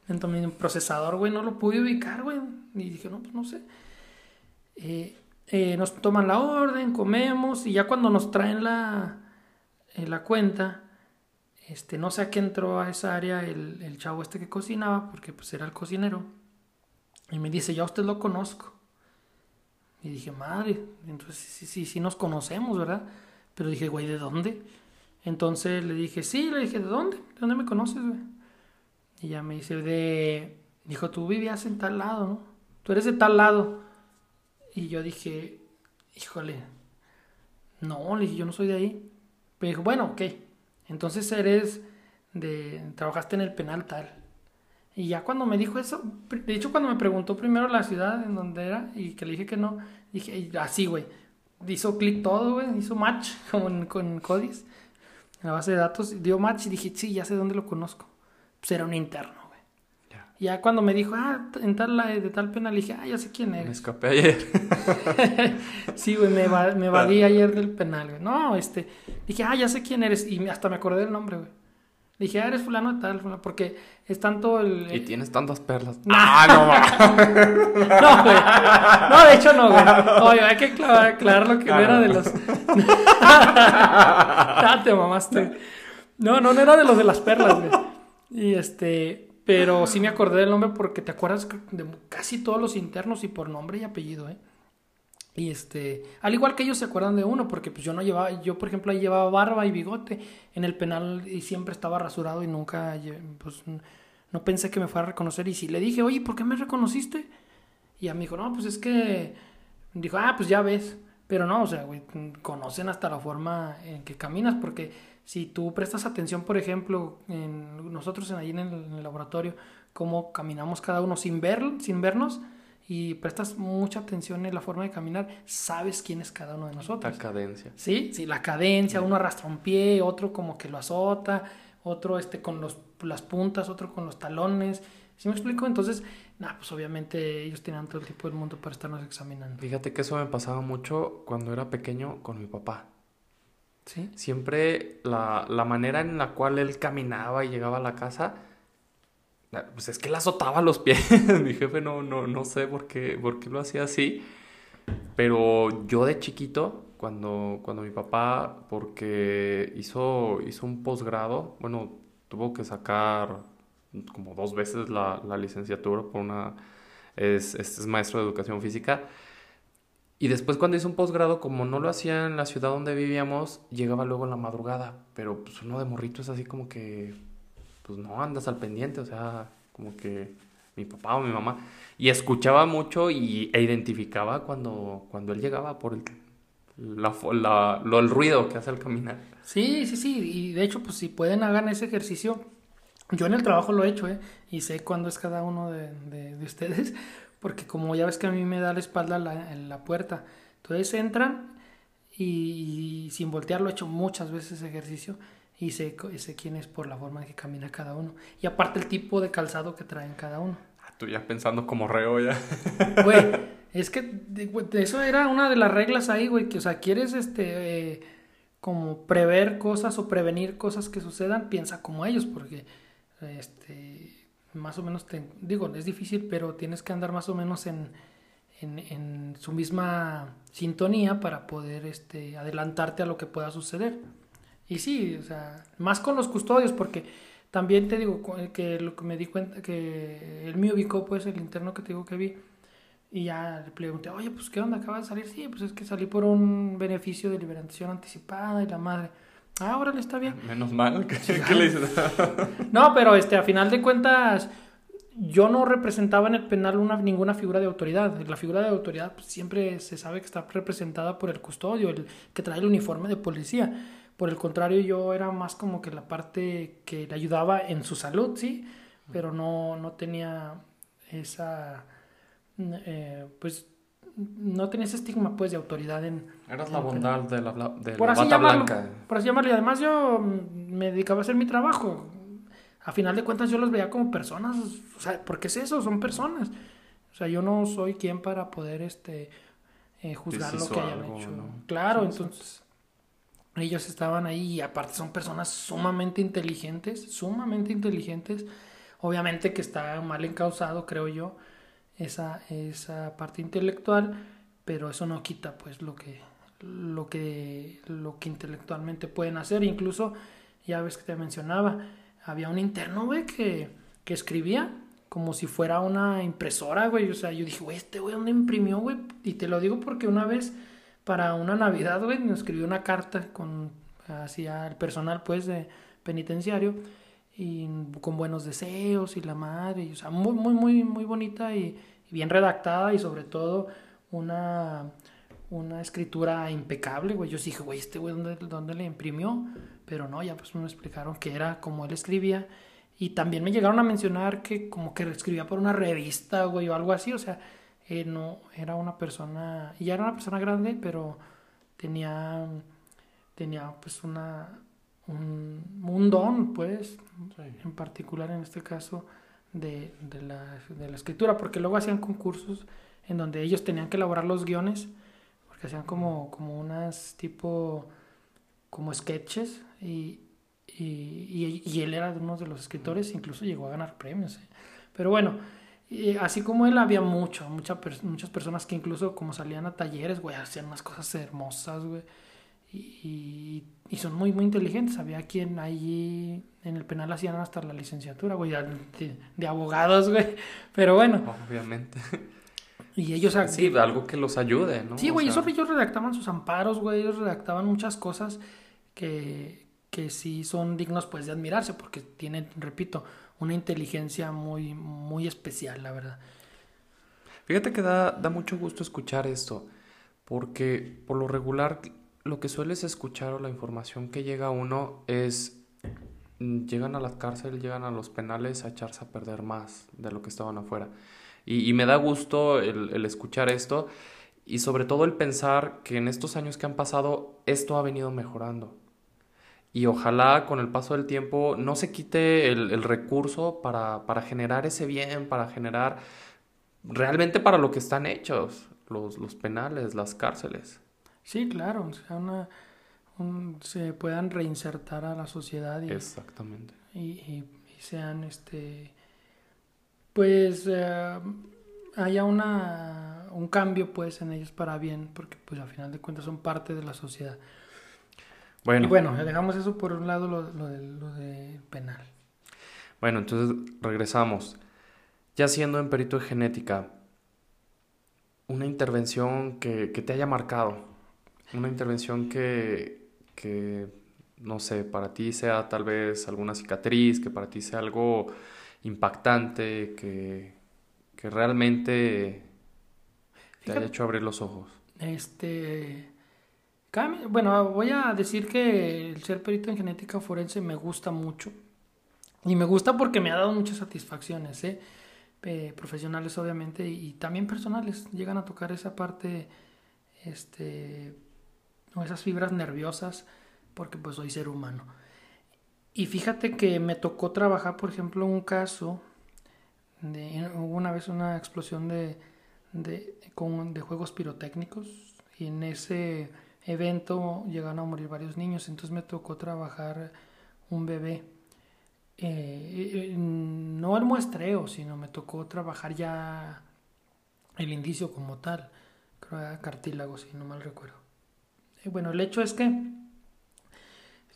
dentro de mi procesador, güey, no lo pude ubicar, güey. Y dije, no, pues no sé. Eh, eh, nos toman la orden, comemos y ya cuando nos traen la, eh, la cuenta, este, no sé a qué entró a esa área el, el, chavo este que cocinaba, porque pues era el cocinero. Y me dice, ya usted lo conozco. Y dije, madre, entonces sí, sí, nos conocemos, ¿verdad? Pero dije, güey, ¿de dónde? Entonces le dije, sí, le dije, ¿de dónde? ¿De dónde me conoces, güey? Y ya me dice, de... Dijo, tú vivías en tal lado, ¿no? Tú eres de tal lado. Y yo dije, híjole, no, le dije, yo no soy de ahí. Pero dijo, bueno, ok. Entonces eres de... Trabajaste en el penal tal. Y ya cuando me dijo eso, de hecho cuando me preguntó primero la ciudad en donde era y que le dije que no, dije, así, güey. Hizo clic todo, güey, hizo match con, con Codis, en la base de datos, dio match y dije, sí, ya sé dónde lo conozco. Pues era un interno. Ya. Cuando me dijo, ah, en tal, de tal pena, le dije, ah, ya sé quién eres. Me escapé ayer. sí, güey, me, me evadí ayer del penal, güey. No, este, dije, ah, ya sé quién eres. Y hasta me acordé del nombre, güey. Dije, ah, eres fulano de tal, fulano, porque es tanto el... Y tienes tantas perlas. Ah, no, no, güey. No, de hecho no, güey. Oye, hay que aclarar lo que no era de los... ah, te mamaste. No, no, no era de los de las perlas, güey. Y este... Pero sí me acordé del nombre porque te acuerdas de casi todos los internos y por nombre y apellido, ¿eh? Y este, al igual que ellos se acuerdan de uno, porque pues yo no llevaba, yo por ejemplo ahí llevaba barba y bigote en el penal y siempre estaba rasurado y nunca, pues no pensé que me fuera a reconocer. Y si le dije, oye, ¿por qué me reconociste? Y a mí dijo, no, pues es que, dijo, ah, pues ya ves. Pero no, o sea, güey, conocen hasta la forma en que caminas, porque si tú prestas atención, por ejemplo, en nosotros en, ahí en el, en el laboratorio, cómo caminamos cada uno sin ver, sin vernos, y prestas mucha atención en la forma de caminar, sabes quién es cada uno de nosotros. La cadencia. Sí, sí, la cadencia, uno arrastra un pie, otro como que lo azota, otro este con los, las puntas, otro con los talones. ¿Sí me explico? Entonces, nada, pues obviamente ellos tienen todo el tipo del mundo para estarnos examinando. Fíjate que eso me pasaba mucho cuando era pequeño con mi papá. ¿Sí? Siempre la, la manera en la cual él caminaba y llegaba a la casa, pues es que le azotaba los pies. Mi jefe no, no, no sé por qué, por qué lo hacía así. Pero yo de chiquito, cuando, cuando mi papá, porque hizo, hizo un posgrado, bueno, tuvo que sacar como dos veces la, la licenciatura por una... Es, es maestro de educación física. Y después cuando hizo un posgrado, como no lo hacía en la ciudad donde vivíamos, llegaba luego en la madrugada. Pero pues uno de morrito es así como que pues no andas al pendiente, o sea, como que mi papá o mi mamá. Y escuchaba mucho y, e identificaba cuando, cuando él llegaba por el, la, lo, el ruido que hace al caminar. Sí, sí, sí. Y de hecho, pues si pueden hagan ese ejercicio. Yo en el trabajo lo he hecho, ¿eh? Y sé cuándo es cada uno de, de, ustedes. Porque como ya ves que a mí me da la espalda la, en la puerta. Entonces entran y, y sin voltear lo he hecho muchas veces ejercicio y sé, sé quién es por la forma en que camina cada uno. Y aparte el tipo de calzado que traen cada uno. Ah, tú ya pensando como reo ya. Güey, es que eso era una de las reglas ahí, güey, que o sea, quieres este eh, como prever cosas o prevenir cosas que sucedan, piensa como ellos, porque este más o menos te, digo, es difícil, pero tienes que andar más o menos en, en, en su misma sintonía para poder este, adelantarte a lo que pueda suceder. Y sí, o sea, más con los custodios, porque también te digo que lo que me di cuenta, que el mío ubicó, pues, el interno que te digo que vi, y ya le pregunté, oye, pues, ¿qué onda? ¿Acabas de salir? Sí, pues es que salí por un beneficio de liberación anticipada y la madre. Ah, órale, está bien. Menos mal, ¿qué, le dices? no, pero este, a final de cuentas, yo no representaba en el penal una, ninguna figura de autoridad. La figura de autoridad pues, siempre se sabe que está representada por el custodio, el que trae el uniforme de policía. Por el contrario, yo era más como que la parte que le ayudaba en su salud, sí, pero no, no tenía esa, eh, pues, no tenía ese estigma, pues, de autoridad en... Eras la bondad de la, de por así blanca. Por así llamarlo. Y además yo me dedicaba a hacer mi trabajo. A final de cuentas yo los veía como personas, o sea, ¿por qué es eso? Son personas. O sea, yo no soy quien para poder este eh, juzgar lo que hayan hecho. Claro, entonces ellos estaban ahí y aparte son personas sumamente inteligentes, sumamente inteligentes. Obviamente que está mal encausado, creo yo, esa, esa parte intelectual, pero eso no quita pues lo que, lo que, lo que intelectualmente pueden hacer. Incluso, ya ves que te mencionaba, había un interno, güey, que, que escribía como si fuera una impresora, güey. O sea, yo dije, güey, este güey, ¿dónde imprimió, güey? Y te lo digo porque una vez, para una Navidad, güey, me escribió una carta con, hacia el personal, pues, de penitenciario, y con buenos deseos y la madre, y, o sea, muy, muy, muy, muy bonita y, bien redactada y sobre todo una, una escritura impecable, güey. Yo dije, güey, este güey, ¿dónde, ¿dónde le imprimió? Pero no, ya pues me explicaron que era como él escribía y también me llegaron a mencionar que como que escribía por una revista, güey, o algo así. O sea, eh, no, era una persona, ya era una persona grande, pero tenía, tenía pues una, un, don, pues, en particular en este caso, de, de, la, de la escritura, porque luego hacían concursos en donde ellos tenían que elaborar los guiones, porque hacían como, como unas tipo, como sketches, y, y, y, él era uno de los escritores, incluso llegó a ganar premios. ¿eh? Pero bueno, así como él, había mucho, mucha, muchas personas que incluso como salían a talleres, güey, hacían unas cosas hermosas, güey. Y, y, son muy, muy inteligentes. Había quien allí en el penal hacían hasta la licenciatura, güey, de, de abogados, güey. Pero bueno. Obviamente. Y ellos... Sí, algo que los ayude, ¿no? Sí, güey, eso ellos redactaban sus amparos, güey, ellos redactaban muchas cosas que, que sí son dignos pues de admirarse porque tienen, repito, una inteligencia muy, muy especial, la verdad. Fíjate que da, da mucho gusto escuchar esto, porque por lo regular lo que sueles escuchar o la información que llega a uno es mm, llegan a la cárcel, llegan a los penales a echarse a perder más de lo que estaban afuera. Y, me da gusto el, escuchar esto y sobre todo el pensar que en estos años que han pasado esto ha venido mejorando y ojalá con el paso del tiempo no se quite el, recurso para, generar ese bien, para generar realmente para lo que están hechos los penales, las cárceles. Sí, claro, o sea, una, se puedan reinsertar a la sociedad y, Exactamente. Y, sean, este, pues, eh, haya una, un cambio pues en ellos para bien, porque pues al final de cuentas son parte de la sociedad. Bueno. Y bueno, dejamos eso por un lado, lo, lo, de, lo de penal. Bueno, entonces regresamos. Ya siendo en perito de genética, una intervención que, que te haya marcado, una intervención que, que, no sé, para ti sea tal vez alguna cicatriz, que para ti sea algo impactante, que, que realmente te haya hecho abrir los ojos. Este, bueno, voy a decir que el ser perito en genética forense me gusta mucho. Y me gusta porque me ha dado muchas satisfacciones, ¿eh? profesionales obviamente y, también personales. Llegan a tocar esa parte, este, o esas fibras nerviosas, porque pues soy ser humano. Y fíjate que me tocó trabajar, por ejemplo, un caso, de, hubo una vez una explosión de, de, con, de juegos pirotécnicos y en ese evento llegaron a morir varios niños, entonces me tocó trabajar un bebé. Eh, no el muestreo, sino me tocó trabajar ya el indicio como tal, creo que era cartílago, si no mal recuerdo. Eh, bueno, el hecho es que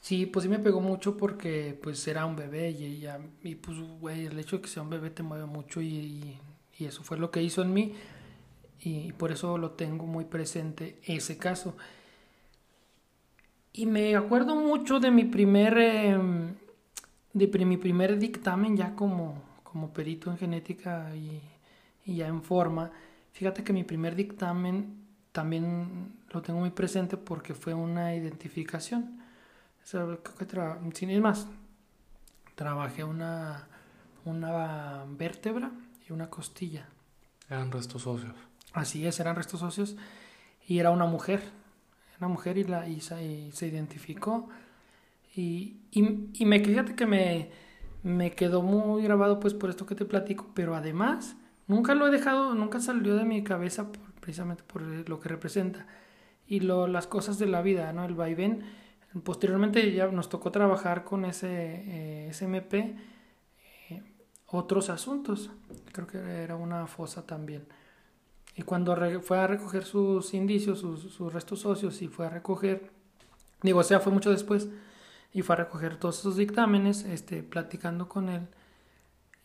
sí, pues sí me pegó mucho porque pues era un bebé y, y, pues güey, el hecho de que sea un bebé te mueve mucho y, y eso fue lo que hizo en mí y por eso lo tengo muy presente ese caso. Y me acuerdo mucho de mi primer, em, de mi primer dictamen ya como, como perito en genética y, ya en forma. Fíjate que mi primer dictamen también lo tengo muy presente porque fue una identificación. sin ir más, trabajé una, una vértebra y una costilla. Eran restos óseos. Así es, eran restos óseos. Y era una mujer una mujer y, la, y, se, identificó. Y, y, me fíjate que me, me quedó muy grabado pues por esto que te platico, pero además nunca lo he dejado, nunca salió de mi cabeza precisamente por lo que representa y lo, las cosas de la vida, ¿no? El vaivén. Posteriormente ya nos tocó trabajar con ese eh, SMP eh, otros asuntos. Creo que era una fosa también. Y cuando fue a recoger sus indicios, sus, sus, restos óseos y fue a recoger, digo, o sea, fue mucho después, y fue a recoger todos esos dictámenes, este, platicando con él,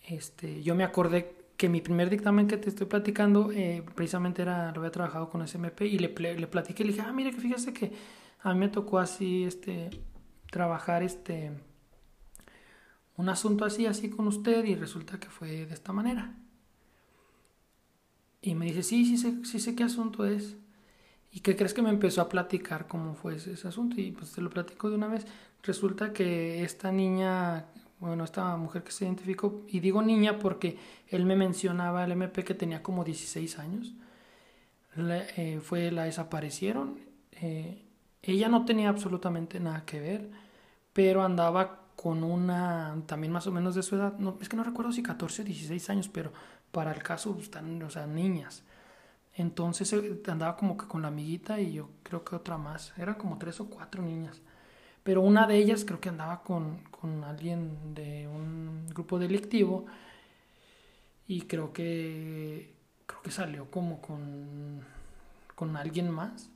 este, yo me acordé que mi primer dictamen que te estoy platicando, eh, precisamente era, lo había trabajado con SMP y le, le platiqué, le dije, ah, mire que fíjese que a mí me tocó así, este, trabajar, este, un asunto así, así con usted y resulta que fue de esta manera. Y me dice, sí, sí sé, sí sé qué asunto es. ¿Y qué crees que me empezó a platicar cómo fue ese, asunto? Y pues te lo platico de una vez. Resulta que esta niña, bueno, esta mujer que se identificó, y digo niña porque él me mencionaba el MP que tenía como 16 años, eh, fue, la desaparecieron. Eh, ella no tenía absolutamente nada que ver, pero andaba con una, también más o menos de su edad, no, es que no recuerdo si 14 o 16 años, pero para el caso están, o sea, niñas. Entonces eh, andaba como que con la amiguita y yo creo que otra más. Eran como tres o cuatro niñas. Pero una de ellas creo que andaba con, con alguien de un grupo delictivo y creo que creo que salió como con, con alguien más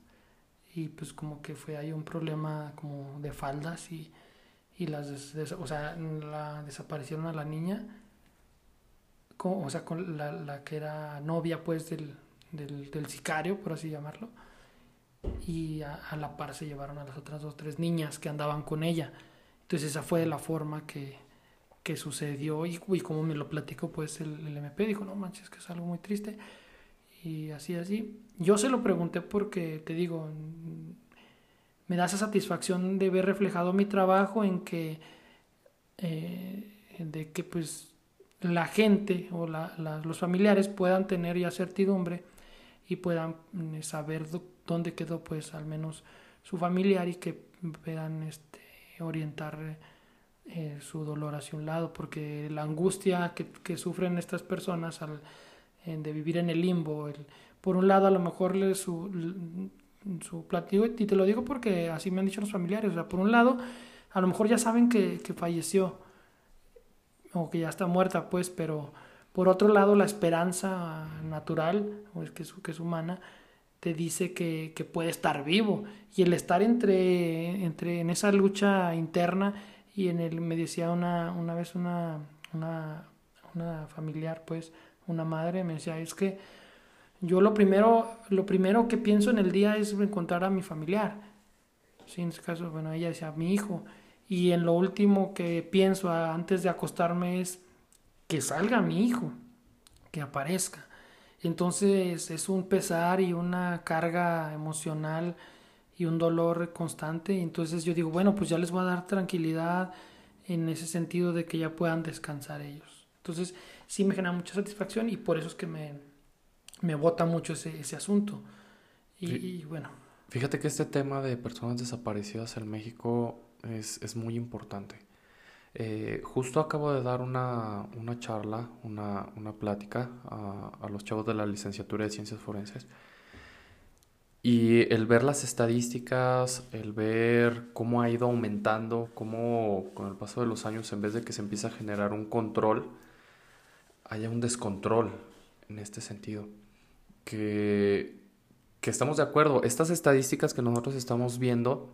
y pues como que fue ahí un problema como de faldas y, y las o sea la desaparecieron a la niña o sea, con la, la que era novia pues del, del, del, sicario, por así llamarlo, y a, la par se llevaron a las otras dos, tres niñas que andaban con ella. Entonces esa fue la forma que, que sucedió y, y, como me lo platicó pues el, el, MP, dijo, no manches, que es algo muy triste. Y así, así. Yo se lo pregunté porque, te digo, me da esa satisfacción de ver reflejado mi trabajo en que, eh, de que pues la gente o los familiares puedan tener ya certidumbre y puedan mm, saber dónde quedó pues al menos su familiar y que puedan este, orientar eh, su dolor hacia un lado porque la angustia que, sufren estas personas al, de vivir en el limbo por un lado a lo mejor su, su platillo y te lo digo porque así me han dicho los familiares o sea por un lado a lo mejor ya saben que, que falleció o que ya está muerta, pues, pero por otro lado la esperanza natural, o es que es, que es humana, te dice que, que, puede estar vivo. Y el estar entre, entre en esa lucha interna y en el, me decía una, una vez una, una, una familiar, pues, una madre, me decía, es que yo lo primero, lo primero que pienso en el día es encontrar a mi familiar. Sí, en este caso, bueno, ella decía, mi hijo. Y en lo último que pienso antes de acostarme es que salga mi hijo, que aparezca. Entonces es un pesar y una carga emocional y un dolor constante. Entonces yo digo, bueno, pues ya les voy a dar tranquilidad en ese sentido de que ya puedan descansar ellos. Entonces sí me genera mucha satisfacción y por eso es que me, me bota mucho ese, ese asunto. Y, bueno. Fíjate que este tema de personas desaparecidas en México es, muy importante. Eh, justo acabo de dar una, charla, una, plática a, los chavos de la licenciatura de Ciencias Forenses. Y el ver las estadísticas, el ver cómo ha ido aumentando, cómo con el paso de los años, en vez de que se empiece a generar un control, haya un descontrol en este sentido. Que, que estamos de acuerdo, estas estadísticas que nosotros estamos viendo,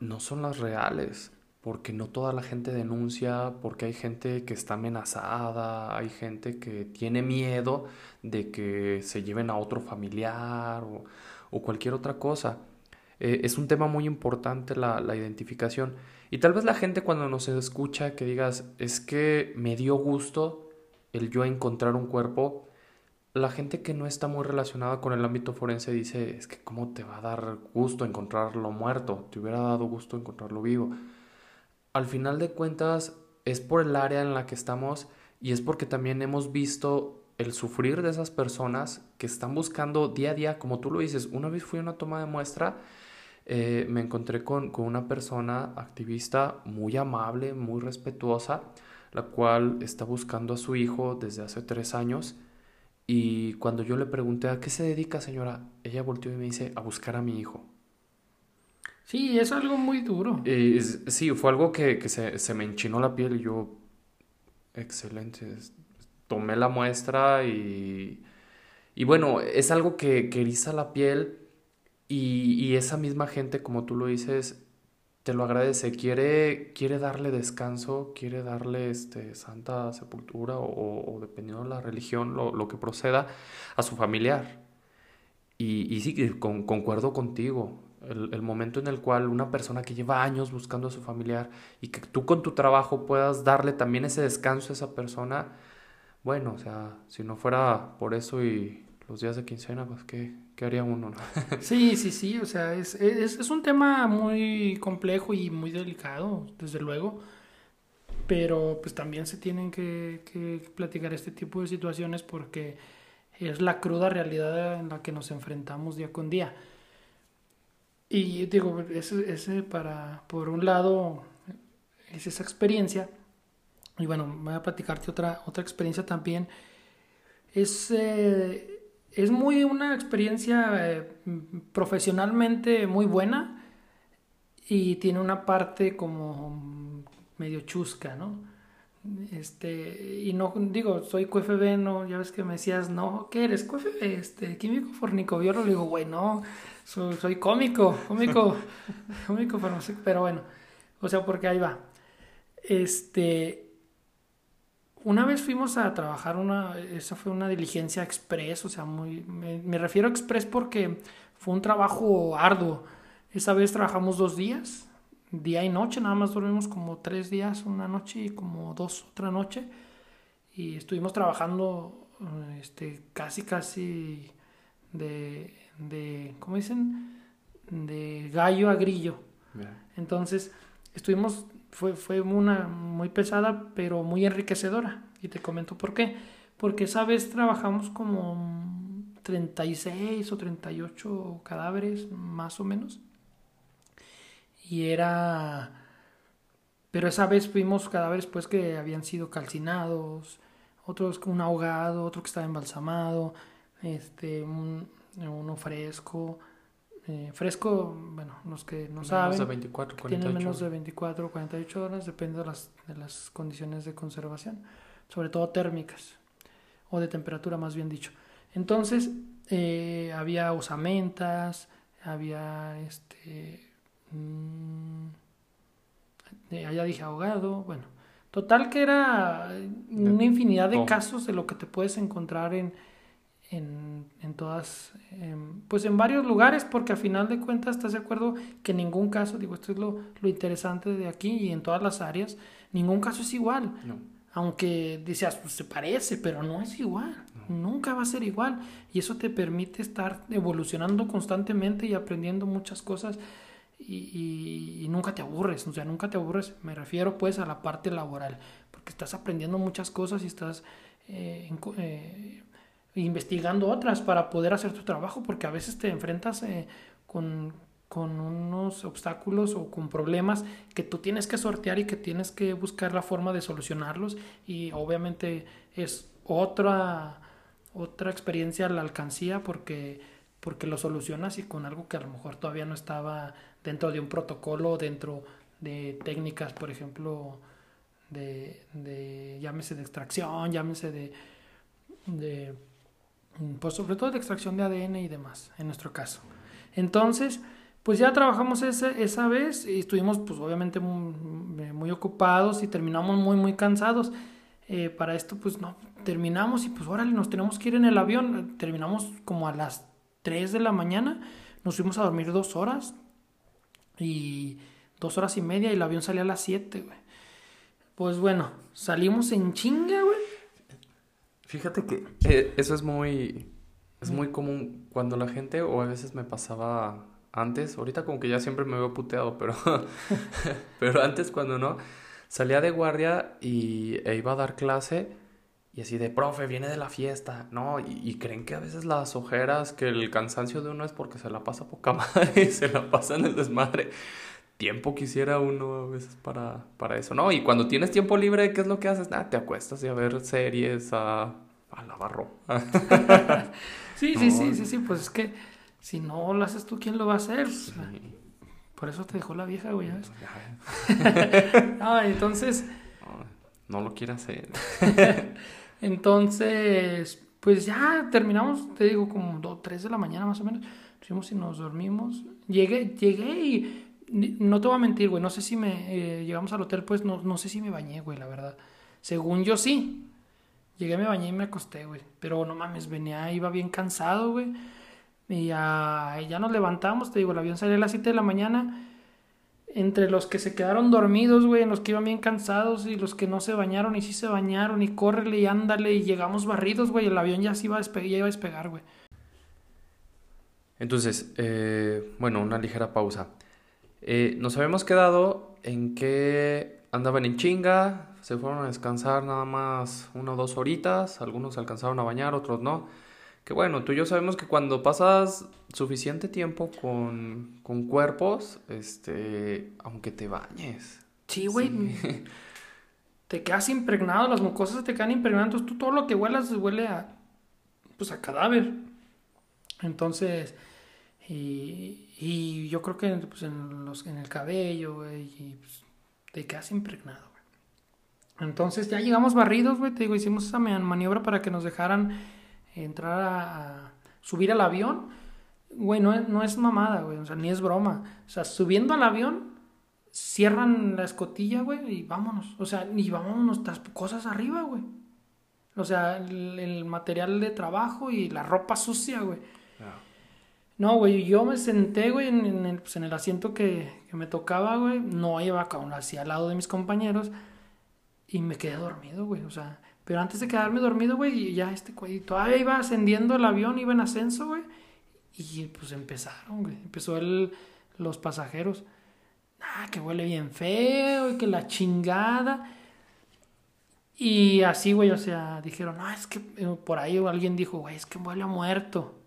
no son las reales, porque no toda la gente denuncia, porque hay gente que está amenazada, hay gente que tiene miedo de que se lleven a otro familiar o, cualquier otra cosa. Eh, es un tema muy importante la, la, identificación. Y tal vez la gente cuando nos escucha que digas, es que me dio gusto el yo encontrar un cuerpo, la gente que no está muy relacionada con el ámbito forense dice, es que cómo te va a dar gusto encontrarlo muerto, te hubiera dado gusto encontrarlo vivo. Al final de cuentas es por el área en la que estamos y es porque también hemos visto el sufrir de esas personas que están buscando día a día, como tú lo dices, una vez fui a una toma de muestra, eh, me encontré con, con una persona activista muy amable, muy respetuosa, la cual está buscando a su hijo desde hace tres años. Y cuando yo le pregunté a qué se dedica, señora, ella volteó y me dice a buscar a mi hijo. Sí, es algo muy duro. Y, sí, fue algo que, que se, se, me enchinó la piel y yo, excelente, tomé la muestra y, y bueno, es algo que, que eriza la piel y, y, esa misma gente, como tú lo dices, te lo agradece, quiere, quiere darle descanso, quiere darle este, santa sepultura o, o dependiendo de la religión, lo, lo, que proceda, a su familiar. Y, y sí, con, concuerdo contigo, el, momento en el cual una persona que lleva años buscando a su familiar y que tú con tu trabajo puedas darle también ese descanso a esa persona, bueno, o sea, si no fuera por eso y los días de quincena, pues qué, ¿qué haría uno? sí, sí, sí, o sea, es, es, es, un tema muy complejo y muy delicado, desde luego, pero pues también se tienen que, que platicar este tipo de situaciones porque es la cruda realidad en la que nos enfrentamos día con día. Y digo, ese, ese para, por un lado, es esa experiencia. Y bueno, voy a platicarte otra, otra experiencia también. Es, eh, es muy una experiencia eh, profesionalmente muy buena y tiene una parte como medio chusca, ¿no? Este, y no digo, soy QFB, no, ya ves que me decías, no, ¿qué eres? QFB, este, químico fornicobiólogo, digo, güey, no, soy, soy cómico, cómico, cómico pero bueno, o sea, porque ahí va. Este, una vez fuimos a trabajar una, esa fue una diligencia express, o sea, muy, me, me refiero a express porque fue un trabajo arduo. Esa vez trabajamos dos días, día y noche, nada más dormimos como tres días una noche y como dos otra noche. Y estuvimos trabajando este, casi, casi de, de, ¿cómo dicen? De gallo a grillo. Entonces, estuvimos, fue, fue una muy pesada, pero muy enriquecedora. Y te comento por qué. Porque esa vez trabajamos como 36 o 38 cadáveres, más o menos. Y era... Pero esa vez vimos cadáveres pues que habían sido calcinados, otros un ahogado, otro que estaba embalsamado, este, un, uno fresco. Eh, fresco, bueno, los que no menos saben, de 24, 48. tienen menos de 24 o 48 horas, depende de las, de las condiciones de conservación, sobre todo térmicas, o de temperatura más bien dicho. Entonces, eh, había osamentas, había este... Mmm, ya dije ahogado, bueno. Total que era una infinidad de casos de lo que te puedes encontrar en, en, en todas, en, pues en varios lugares, porque a final de cuentas estás de acuerdo que en ningún caso, digo, esto es lo, lo interesante de aquí y en todas las áreas, ningún caso es igual. No. Aunque decías, pues se parece, pero no es igual. No. Nunca va a ser igual. Y eso te permite estar evolucionando constantemente y aprendiendo muchas cosas. Y, y, y, nunca te aburres, o sea, nunca te aburres, me refiero pues a la parte laboral, porque estás aprendiendo muchas cosas y estás eh, eh, investigando otras para poder hacer tu trabajo, porque a veces te enfrentas eh, con, con, unos obstáculos o con problemas que tú tienes que sortear y que tienes que buscar la forma de solucionarlos y obviamente es otra, otra experiencia la alcancía porque, porque lo solucionas y con algo que a lo mejor todavía no estaba dentro de un protocolo, dentro de técnicas, por ejemplo, de, de llámese de extracción, llámese de, de pues sobre todo de extracción de ADN y demás, en nuestro caso. Entonces, pues ya trabajamos ese, esa vez y estuvimos pues obviamente muy, muy ocupados y terminamos muy muy cansados. Eh, para esto pues no, terminamos y pues órale, nos tenemos que ir en el avión. Terminamos como a las 3 de la mañana, nos fuimos a dormir dos horas y dos horas y media y el avión salía a las 7, güey. Pues bueno, salimos en chinga, güey Fíjate que eh, eso es muy, es muy común cuando la gente, o a veces me pasaba antes, ahorita como que ya siempre me veo puteado, pero, pero antes cuando no, salía de guardia y e iba a dar clase y así de, profe, viene de la fiesta, ¿no? Y, y, creen que a veces las ojeras, que el cansancio de uno es porque se la pasa poca madre y se la pasa en el desmadre. Tiempo quisiera uno a veces para, para eso, ¿no? Y cuando tienes tiempo libre, ¿qué es lo que haces? Nada, te acuestas y a ver series, a, a lavar ropa. sí, sí, sí, sí, sí, pues es que si no lo haces tú, ¿quién lo va a hacer? Por eso te dejó la vieja, güey, ¿sabes? no, entonces... No, lo quiere hacer. entonces, pues ya terminamos, te digo, como 2, 3 de la mañana más o menos. Fuimos y nos dormimos. Llegué, llegué y no te voy a mentir, güey. No sé si me. Eh, llegamos al hotel, pues no, no sé si me bañé, güey, la verdad. Según yo sí. Llegué, me bañé y me acosté, güey. Pero no mames, venía, iba bien cansado, güey. Y ya, ya nos levantamos, te digo, el avión salió a las 7 de la mañana. Entre los que se quedaron dormidos, güey, los que iban bien cansados y los que no se bañaron y sí se bañaron y córrele y ándale y llegamos barridos, güey, el avión ya se iba a despegar, iba a despegar, güey. Entonces, eh, bueno, una ligera pausa. Eh, nos habíamos quedado en que andaban en chinga, se fueron a descansar nada más una o dos horitas, algunos alcanzaron a bañar, otros no. Que bueno, tú y yo sabemos que cuando pasas suficiente tiempo con, con cuerpos, este, aunque te bañes. Sí, güey. Te quedas impregnado, las mucosas te quedan impregnadas, entonces tú todo lo que huelas huele a, pues a cadáver. Entonces, y, y yo creo que pues, en, los, en el cabello, güey, y pues, te quedas impregnado, güey. Entonces ya llegamos barridos, güey, te digo, hicimos esa maniobra para que nos dejaran entrar a, subir al avión. Güey, no es, no es mamada, güey, o sea, ni es broma. O sea, subiendo al avión, cierran la escotilla, güey, y vámonos. O sea, y vámonos nuestras cosas arriba, güey. O sea, el, el, material de trabajo y la ropa sucia, güey. No, güey, yo me senté, güey, en, el, pues, en el asiento que, que, me tocaba, güey. No iba aún así al lado de mis compañeros. Y me quedé dormido, güey. O sea, pero antes de quedarme dormido, güey, ya este güey, todavía iba ascendiendo el avión, iba en ascenso, güey. Y pues empezaron, güey. Empezó el, los pasajeros. Ah, que huele bien feo y que la chingada. Y así, güey, o sea, dijeron, no, es que eh, por ahí alguien dijo, güey, es que huele a muerto.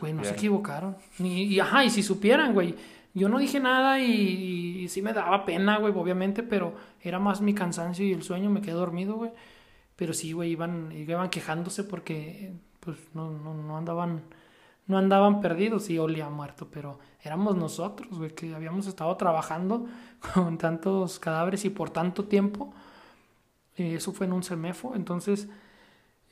Güey, no se equivocaron. y, ajá, y si supieran, güey. Yo no dije nada y, sí me daba pena, güey, obviamente, pero era más mi cansancio y el sueño, me quedé dormido, güey. Pero sí, güey, iban, iban quejándose porque, pues, no, no, no andaban, no andaban perdidos y olía muerto, pero éramos nosotros, güey, que habíamos estado trabajando con tantos cadáveres y por tanto tiempo. Eh, eso fue en un semefo, entonces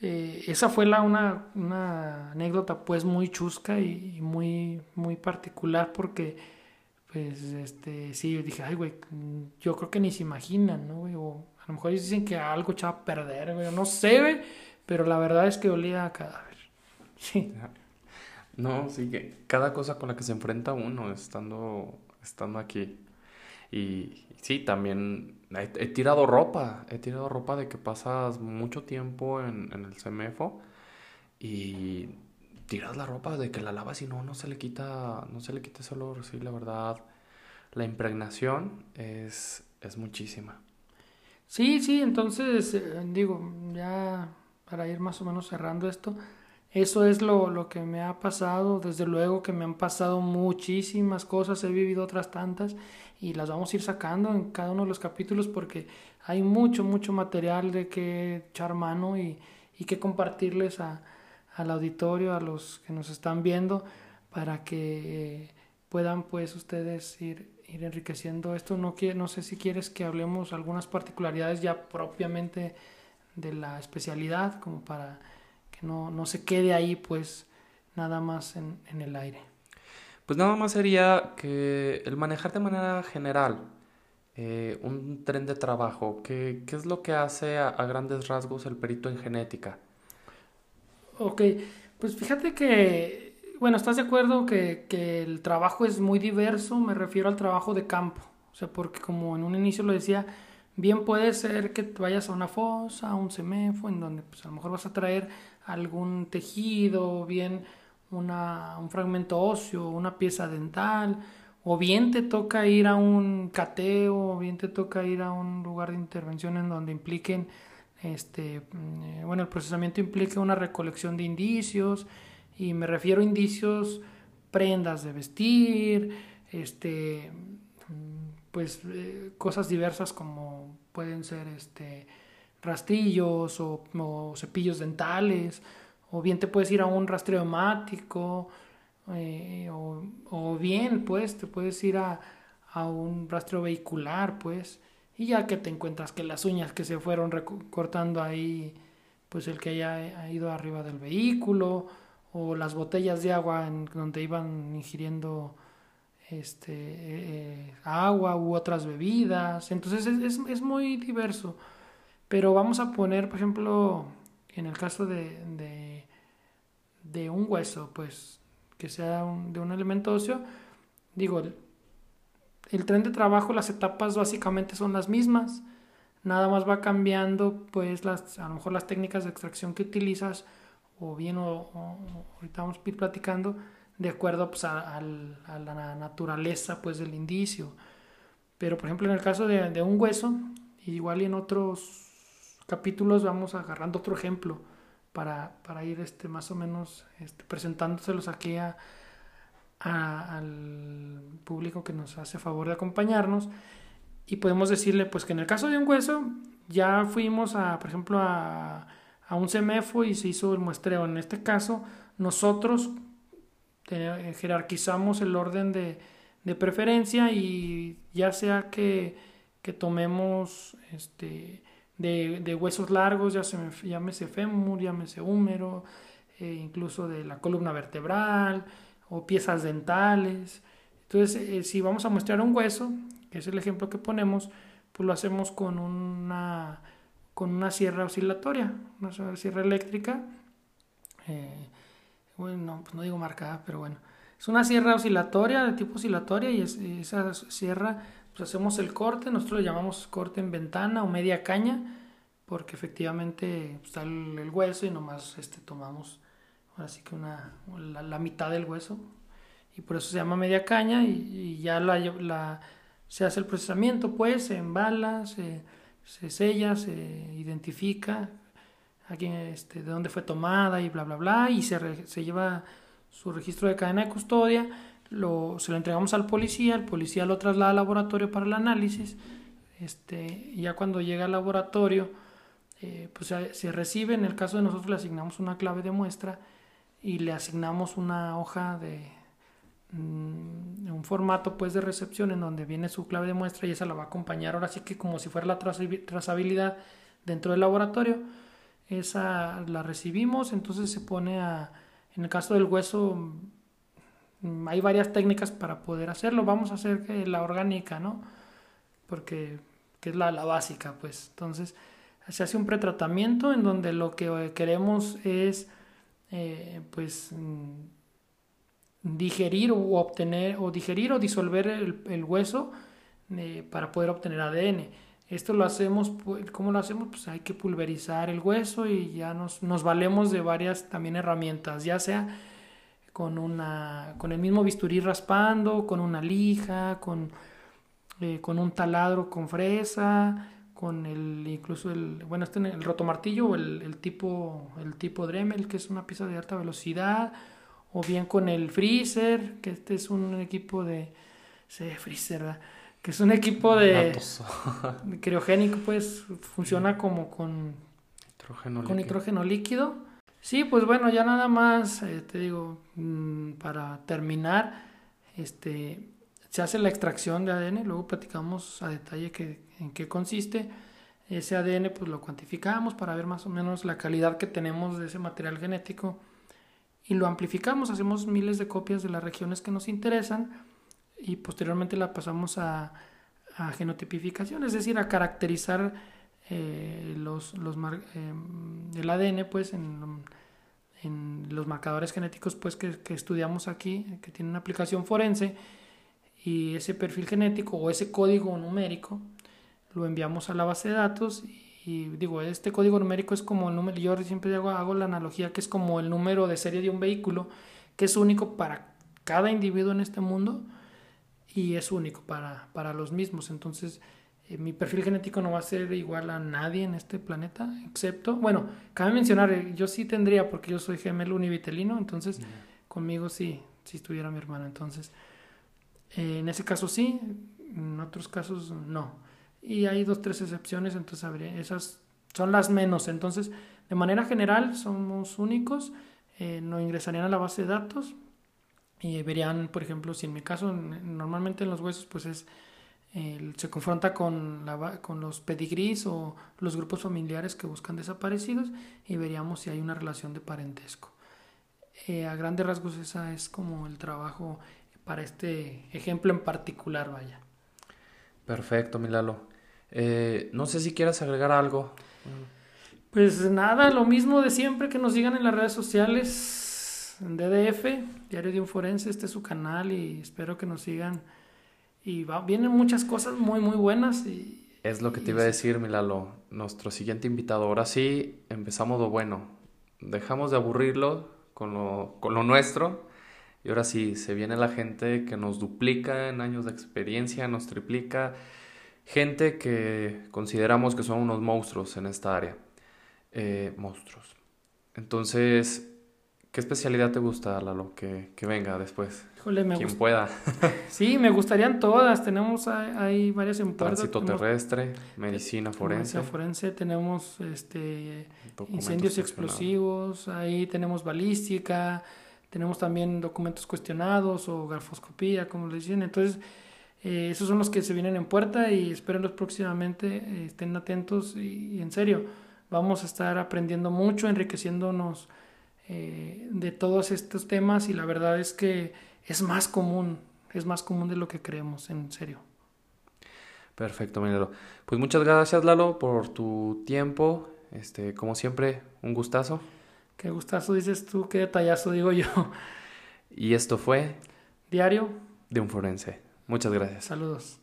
eh, esa fue la, una, una, anécdota pues muy chusca y, muy, muy particular porque pues este sí yo dije ay güey yo creo que ni se imaginan no güey a lo mejor dicen que algo echaba a perder güey no sé güey pero la verdad es que olía a cadáver sí. No sí que cada cosa con la que se enfrenta uno estando estando aquí y sí también he, tirado ropa, he tirado ropa de que pasas mucho tiempo en, el CEMEFO y tiras la ropa de que la lavas y no, no se le quita, no se le quita ese olor, sí, la verdad, la impregnación es, es muchísima. Sí, sí, entonces, eh, digo, ya para ir más o menos cerrando esto, eso es lo, lo, que me ha pasado, desde luego que me han pasado muchísimas cosas, he vivido otras tantas y las vamos a ir sacando en cada uno de los capítulos porque hay mucho, mucho material de que echar mano y, y que compartirles a, al auditorio, a los que nos están viendo, para que puedan pues ustedes ir, ir enriqueciendo esto. No, no sé si quieres que hablemos algunas particularidades ya propiamente de la especialidad, como para que no, no se quede ahí pues nada más en, en el aire. Pues nada más sería que el manejar de manera general eh, un tren de trabajo, ¿qué, ¿qué, es lo que hace a, grandes rasgos el perito en genética? Ok, pues fíjate que, bueno, ¿estás de acuerdo que, que el trabajo es muy diverso? Me refiero al trabajo de campo, o sea, porque como en un inicio lo decía, bien puede ser que vayas a una fosa, a un semefo, en donde pues, a lo mejor vas a traer algún tejido, bien una, un fragmento óseo, una pieza dental, o bien te toca ir a un cateo, o bien te toca ir a un lugar de intervención en donde impliquen, este, mm, bueno, el procesamiento implica una recolección de indicios, y me refiero a indicios, prendas de vestir, este, pues eh, cosas diversas como pueden ser este rastrillos o, cepillos dentales o bien te puedes ir a un rastreo hemático eh, o, bien pues te puedes ir a, a un rastreo vehicular pues y ya que te encuentras que las uñas que se fueron recortando ahí pues el que haya ido arriba del vehículo o las botellas de agua en donde iban ingiriendo este, eh, agua u otras bebidas. Entonces es, es, muy diverso. Pero vamos a poner, por ejemplo, en el caso de, de, de un hueso, pues que sea de un elemento óseo, digo, el, el, tren de trabajo, las etapas básicamente son las mismas. Nada más va cambiando, pues, las, a lo mejor las técnicas de extracción que utilizas, o bien, o, ahorita vamos a ir platicando, de acuerdo pues, a, la naturaleza pues, del indicio. Pero, por ejemplo, en el caso de, un hueso, igual y en otros capítulos vamos agarrando otro ejemplo para, para ir este, más o menos este, presentándoselos aquí a, al público que nos hace favor de acompañarnos. Y podemos decirle pues que en el caso de un hueso ya fuimos a, por ejemplo, a, a un CEMEFO y se hizo el muestreo. En este caso, nosotros eh, jerarquizamos el orden de, preferencia y ya sea que, tomemos este, de, huesos largos, ya se, llámese fémur, llámese húmero, eh, incluso de la columna vertebral o piezas dentales. Entonces, eh, si vamos a mostrar un hueso, que es el ejemplo que ponemos, pues lo hacemos con una, con una sierra oscilatoria, una sierra eléctrica bueno, pues no digo marcada, pero bueno. Es una sierra oscilatoria, de tipo oscilatoria, y, esa sierra, pues hacemos el corte, nosotros lo llamamos corte en ventana o media caña, porque efectivamente pues, está el, hueso y nomás este, tomamos así que una, la, mitad del hueso, y por eso se llama media caña, y, ya la, se hace el procesamiento, pues, se embala, se, se sella, se identifica, aquí este, de dónde fue tomada y bla, bla, bla, y se, se lleva su registro de cadena de custodia, lo, se lo entregamos al policía, el policía lo traslada al laboratorio para el análisis, este, ya cuando llega al laboratorio, eh, pues se, recibe, en el caso de nosotros le asignamos una clave de muestra y le asignamos una hoja de, mm, un formato pues de recepción en donde viene su clave de muestra y esa la va a acompañar ahora sí que como si fuera la trazabilidad dentro del laboratorio. Esa la recibimos, entonces se pone a, en el caso del hueso, hay varias técnicas para poder hacerlo, vamos a hacer que la orgánica, ¿no? Porque que es la, la básica, pues. Entonces, se hace un pretratamiento en donde lo que queremos es, eh, pues, mm, digerir o obtener, o digerir o disolver el, hueso eh, para poder obtener ADN esto lo hacemos, ¿cómo lo hacemos? Pues hay que pulverizar el hueso y ya nos, nos valemos de varias también herramientas, ya sea con, una, con el mismo bisturí raspando, con una lija, con, eh, con un taladro con fresa, con el incluso el bueno este el rotomartillo o el, el tipo el tipo Dremel que es una pieza de alta velocidad o bien con el freezer que este es un equipo de sí, freezer ¿verdad? que es un equipo de, criogénico, pues funciona como con nitrógeno, con líquido. nitrógeno líquido. Sí, pues bueno, ya nada más, eh, te digo, mm, para terminar, este, se hace la extracción de ADN, luego platicamos a detalle que, en qué consiste. Ese ADN pues lo cuantificamos para ver más o menos la calidad que tenemos de ese material genético y lo amplificamos, hacemos miles de copias de las regiones que nos interesan y posteriormente la pasamos a, a genotipificación, es decir, a caracterizar eh, los, los eh, el ADN pues en, en, los marcadores genéticos pues que, que, estudiamos aquí, que tienen una aplicación forense y ese perfil genético o ese código numérico lo enviamos a la base de datos y digo, este código numérico es como el número, yo siempre hago, hago la analogía que es como el número de serie de un vehículo que es único para cada individuo en este mundo y es único para, para los mismos. Entonces, eh, mi perfil genético no va a ser igual a nadie en este planeta, excepto, bueno, cabe mencionar, eh, yo sí tendría, porque yo soy gemelo univitelino, entonces conmigo sí, si estuviera mi hermano. Entonces, eh, en ese caso sí, En otros casos no. Y hay dos, tres excepciones, entonces habría, esas son las menos. Entonces, de manera general, somos únicos, eh, no ingresarían a la base de datos y verían, por ejemplo, si en mi caso, normalmente en los huesos, pues es se confronta con, la, con los pedigrís o los grupos familiares que buscan desaparecidos y veríamos si hay una relación de parentesco. Eh, a grandes rasgos esa es como el trabajo para este ejemplo en particular, vaya. Perfecto, Milalo. Eh, no sé si quieras agregar algo. Pues nada, lo mismo de siempre que nos digan en las redes sociales, en DDF, Diario de un Forense, este es su canal y espero que nos sigan y va, vienen muchas cosas muy, muy buenas. Y, es lo que te iba a decir, Milalo. Nuestro siguiente invitado. Ahora sí, empezamos lo bueno. Dejamos de aburrirlo con lo, con lo nuestro. Y ahora sí, se viene la gente que nos duplica en años de experiencia, nos triplica. Gente que consideramos que son unos monstruos en esta área. Eh, monstruos. Entonces, ¿Qué especialidad te gusta, Lalo? Que, que venga después. Híjole, me Quien pueda. sí, me gustarían todas. Tenemos, hay, varias en Tránsito terrestre, medicina forense. Medicina forense, tenemos este, incendios explosivos, ahí tenemos balística, tenemos también documentos cuestionados o grafoscopía, como le dicen. Entonces, eh, esos son los que se vienen en puerta y espérenlos próximamente. Eh, estén atentos y, y en serio, vamos a estar aprendiendo mucho, enriqueciéndonos eh, de todos estos temas y la verdad es que es más común, es más común de lo que creemos, en serio. Perfecto, Minero. Pues muchas gracias, Lalo, por tu tiempo. Este, como siempre, un gustazo. Qué gustazo dices tú, qué detallazo digo yo. Y esto fue Diario de un forense. Muchas gracias. Saludos.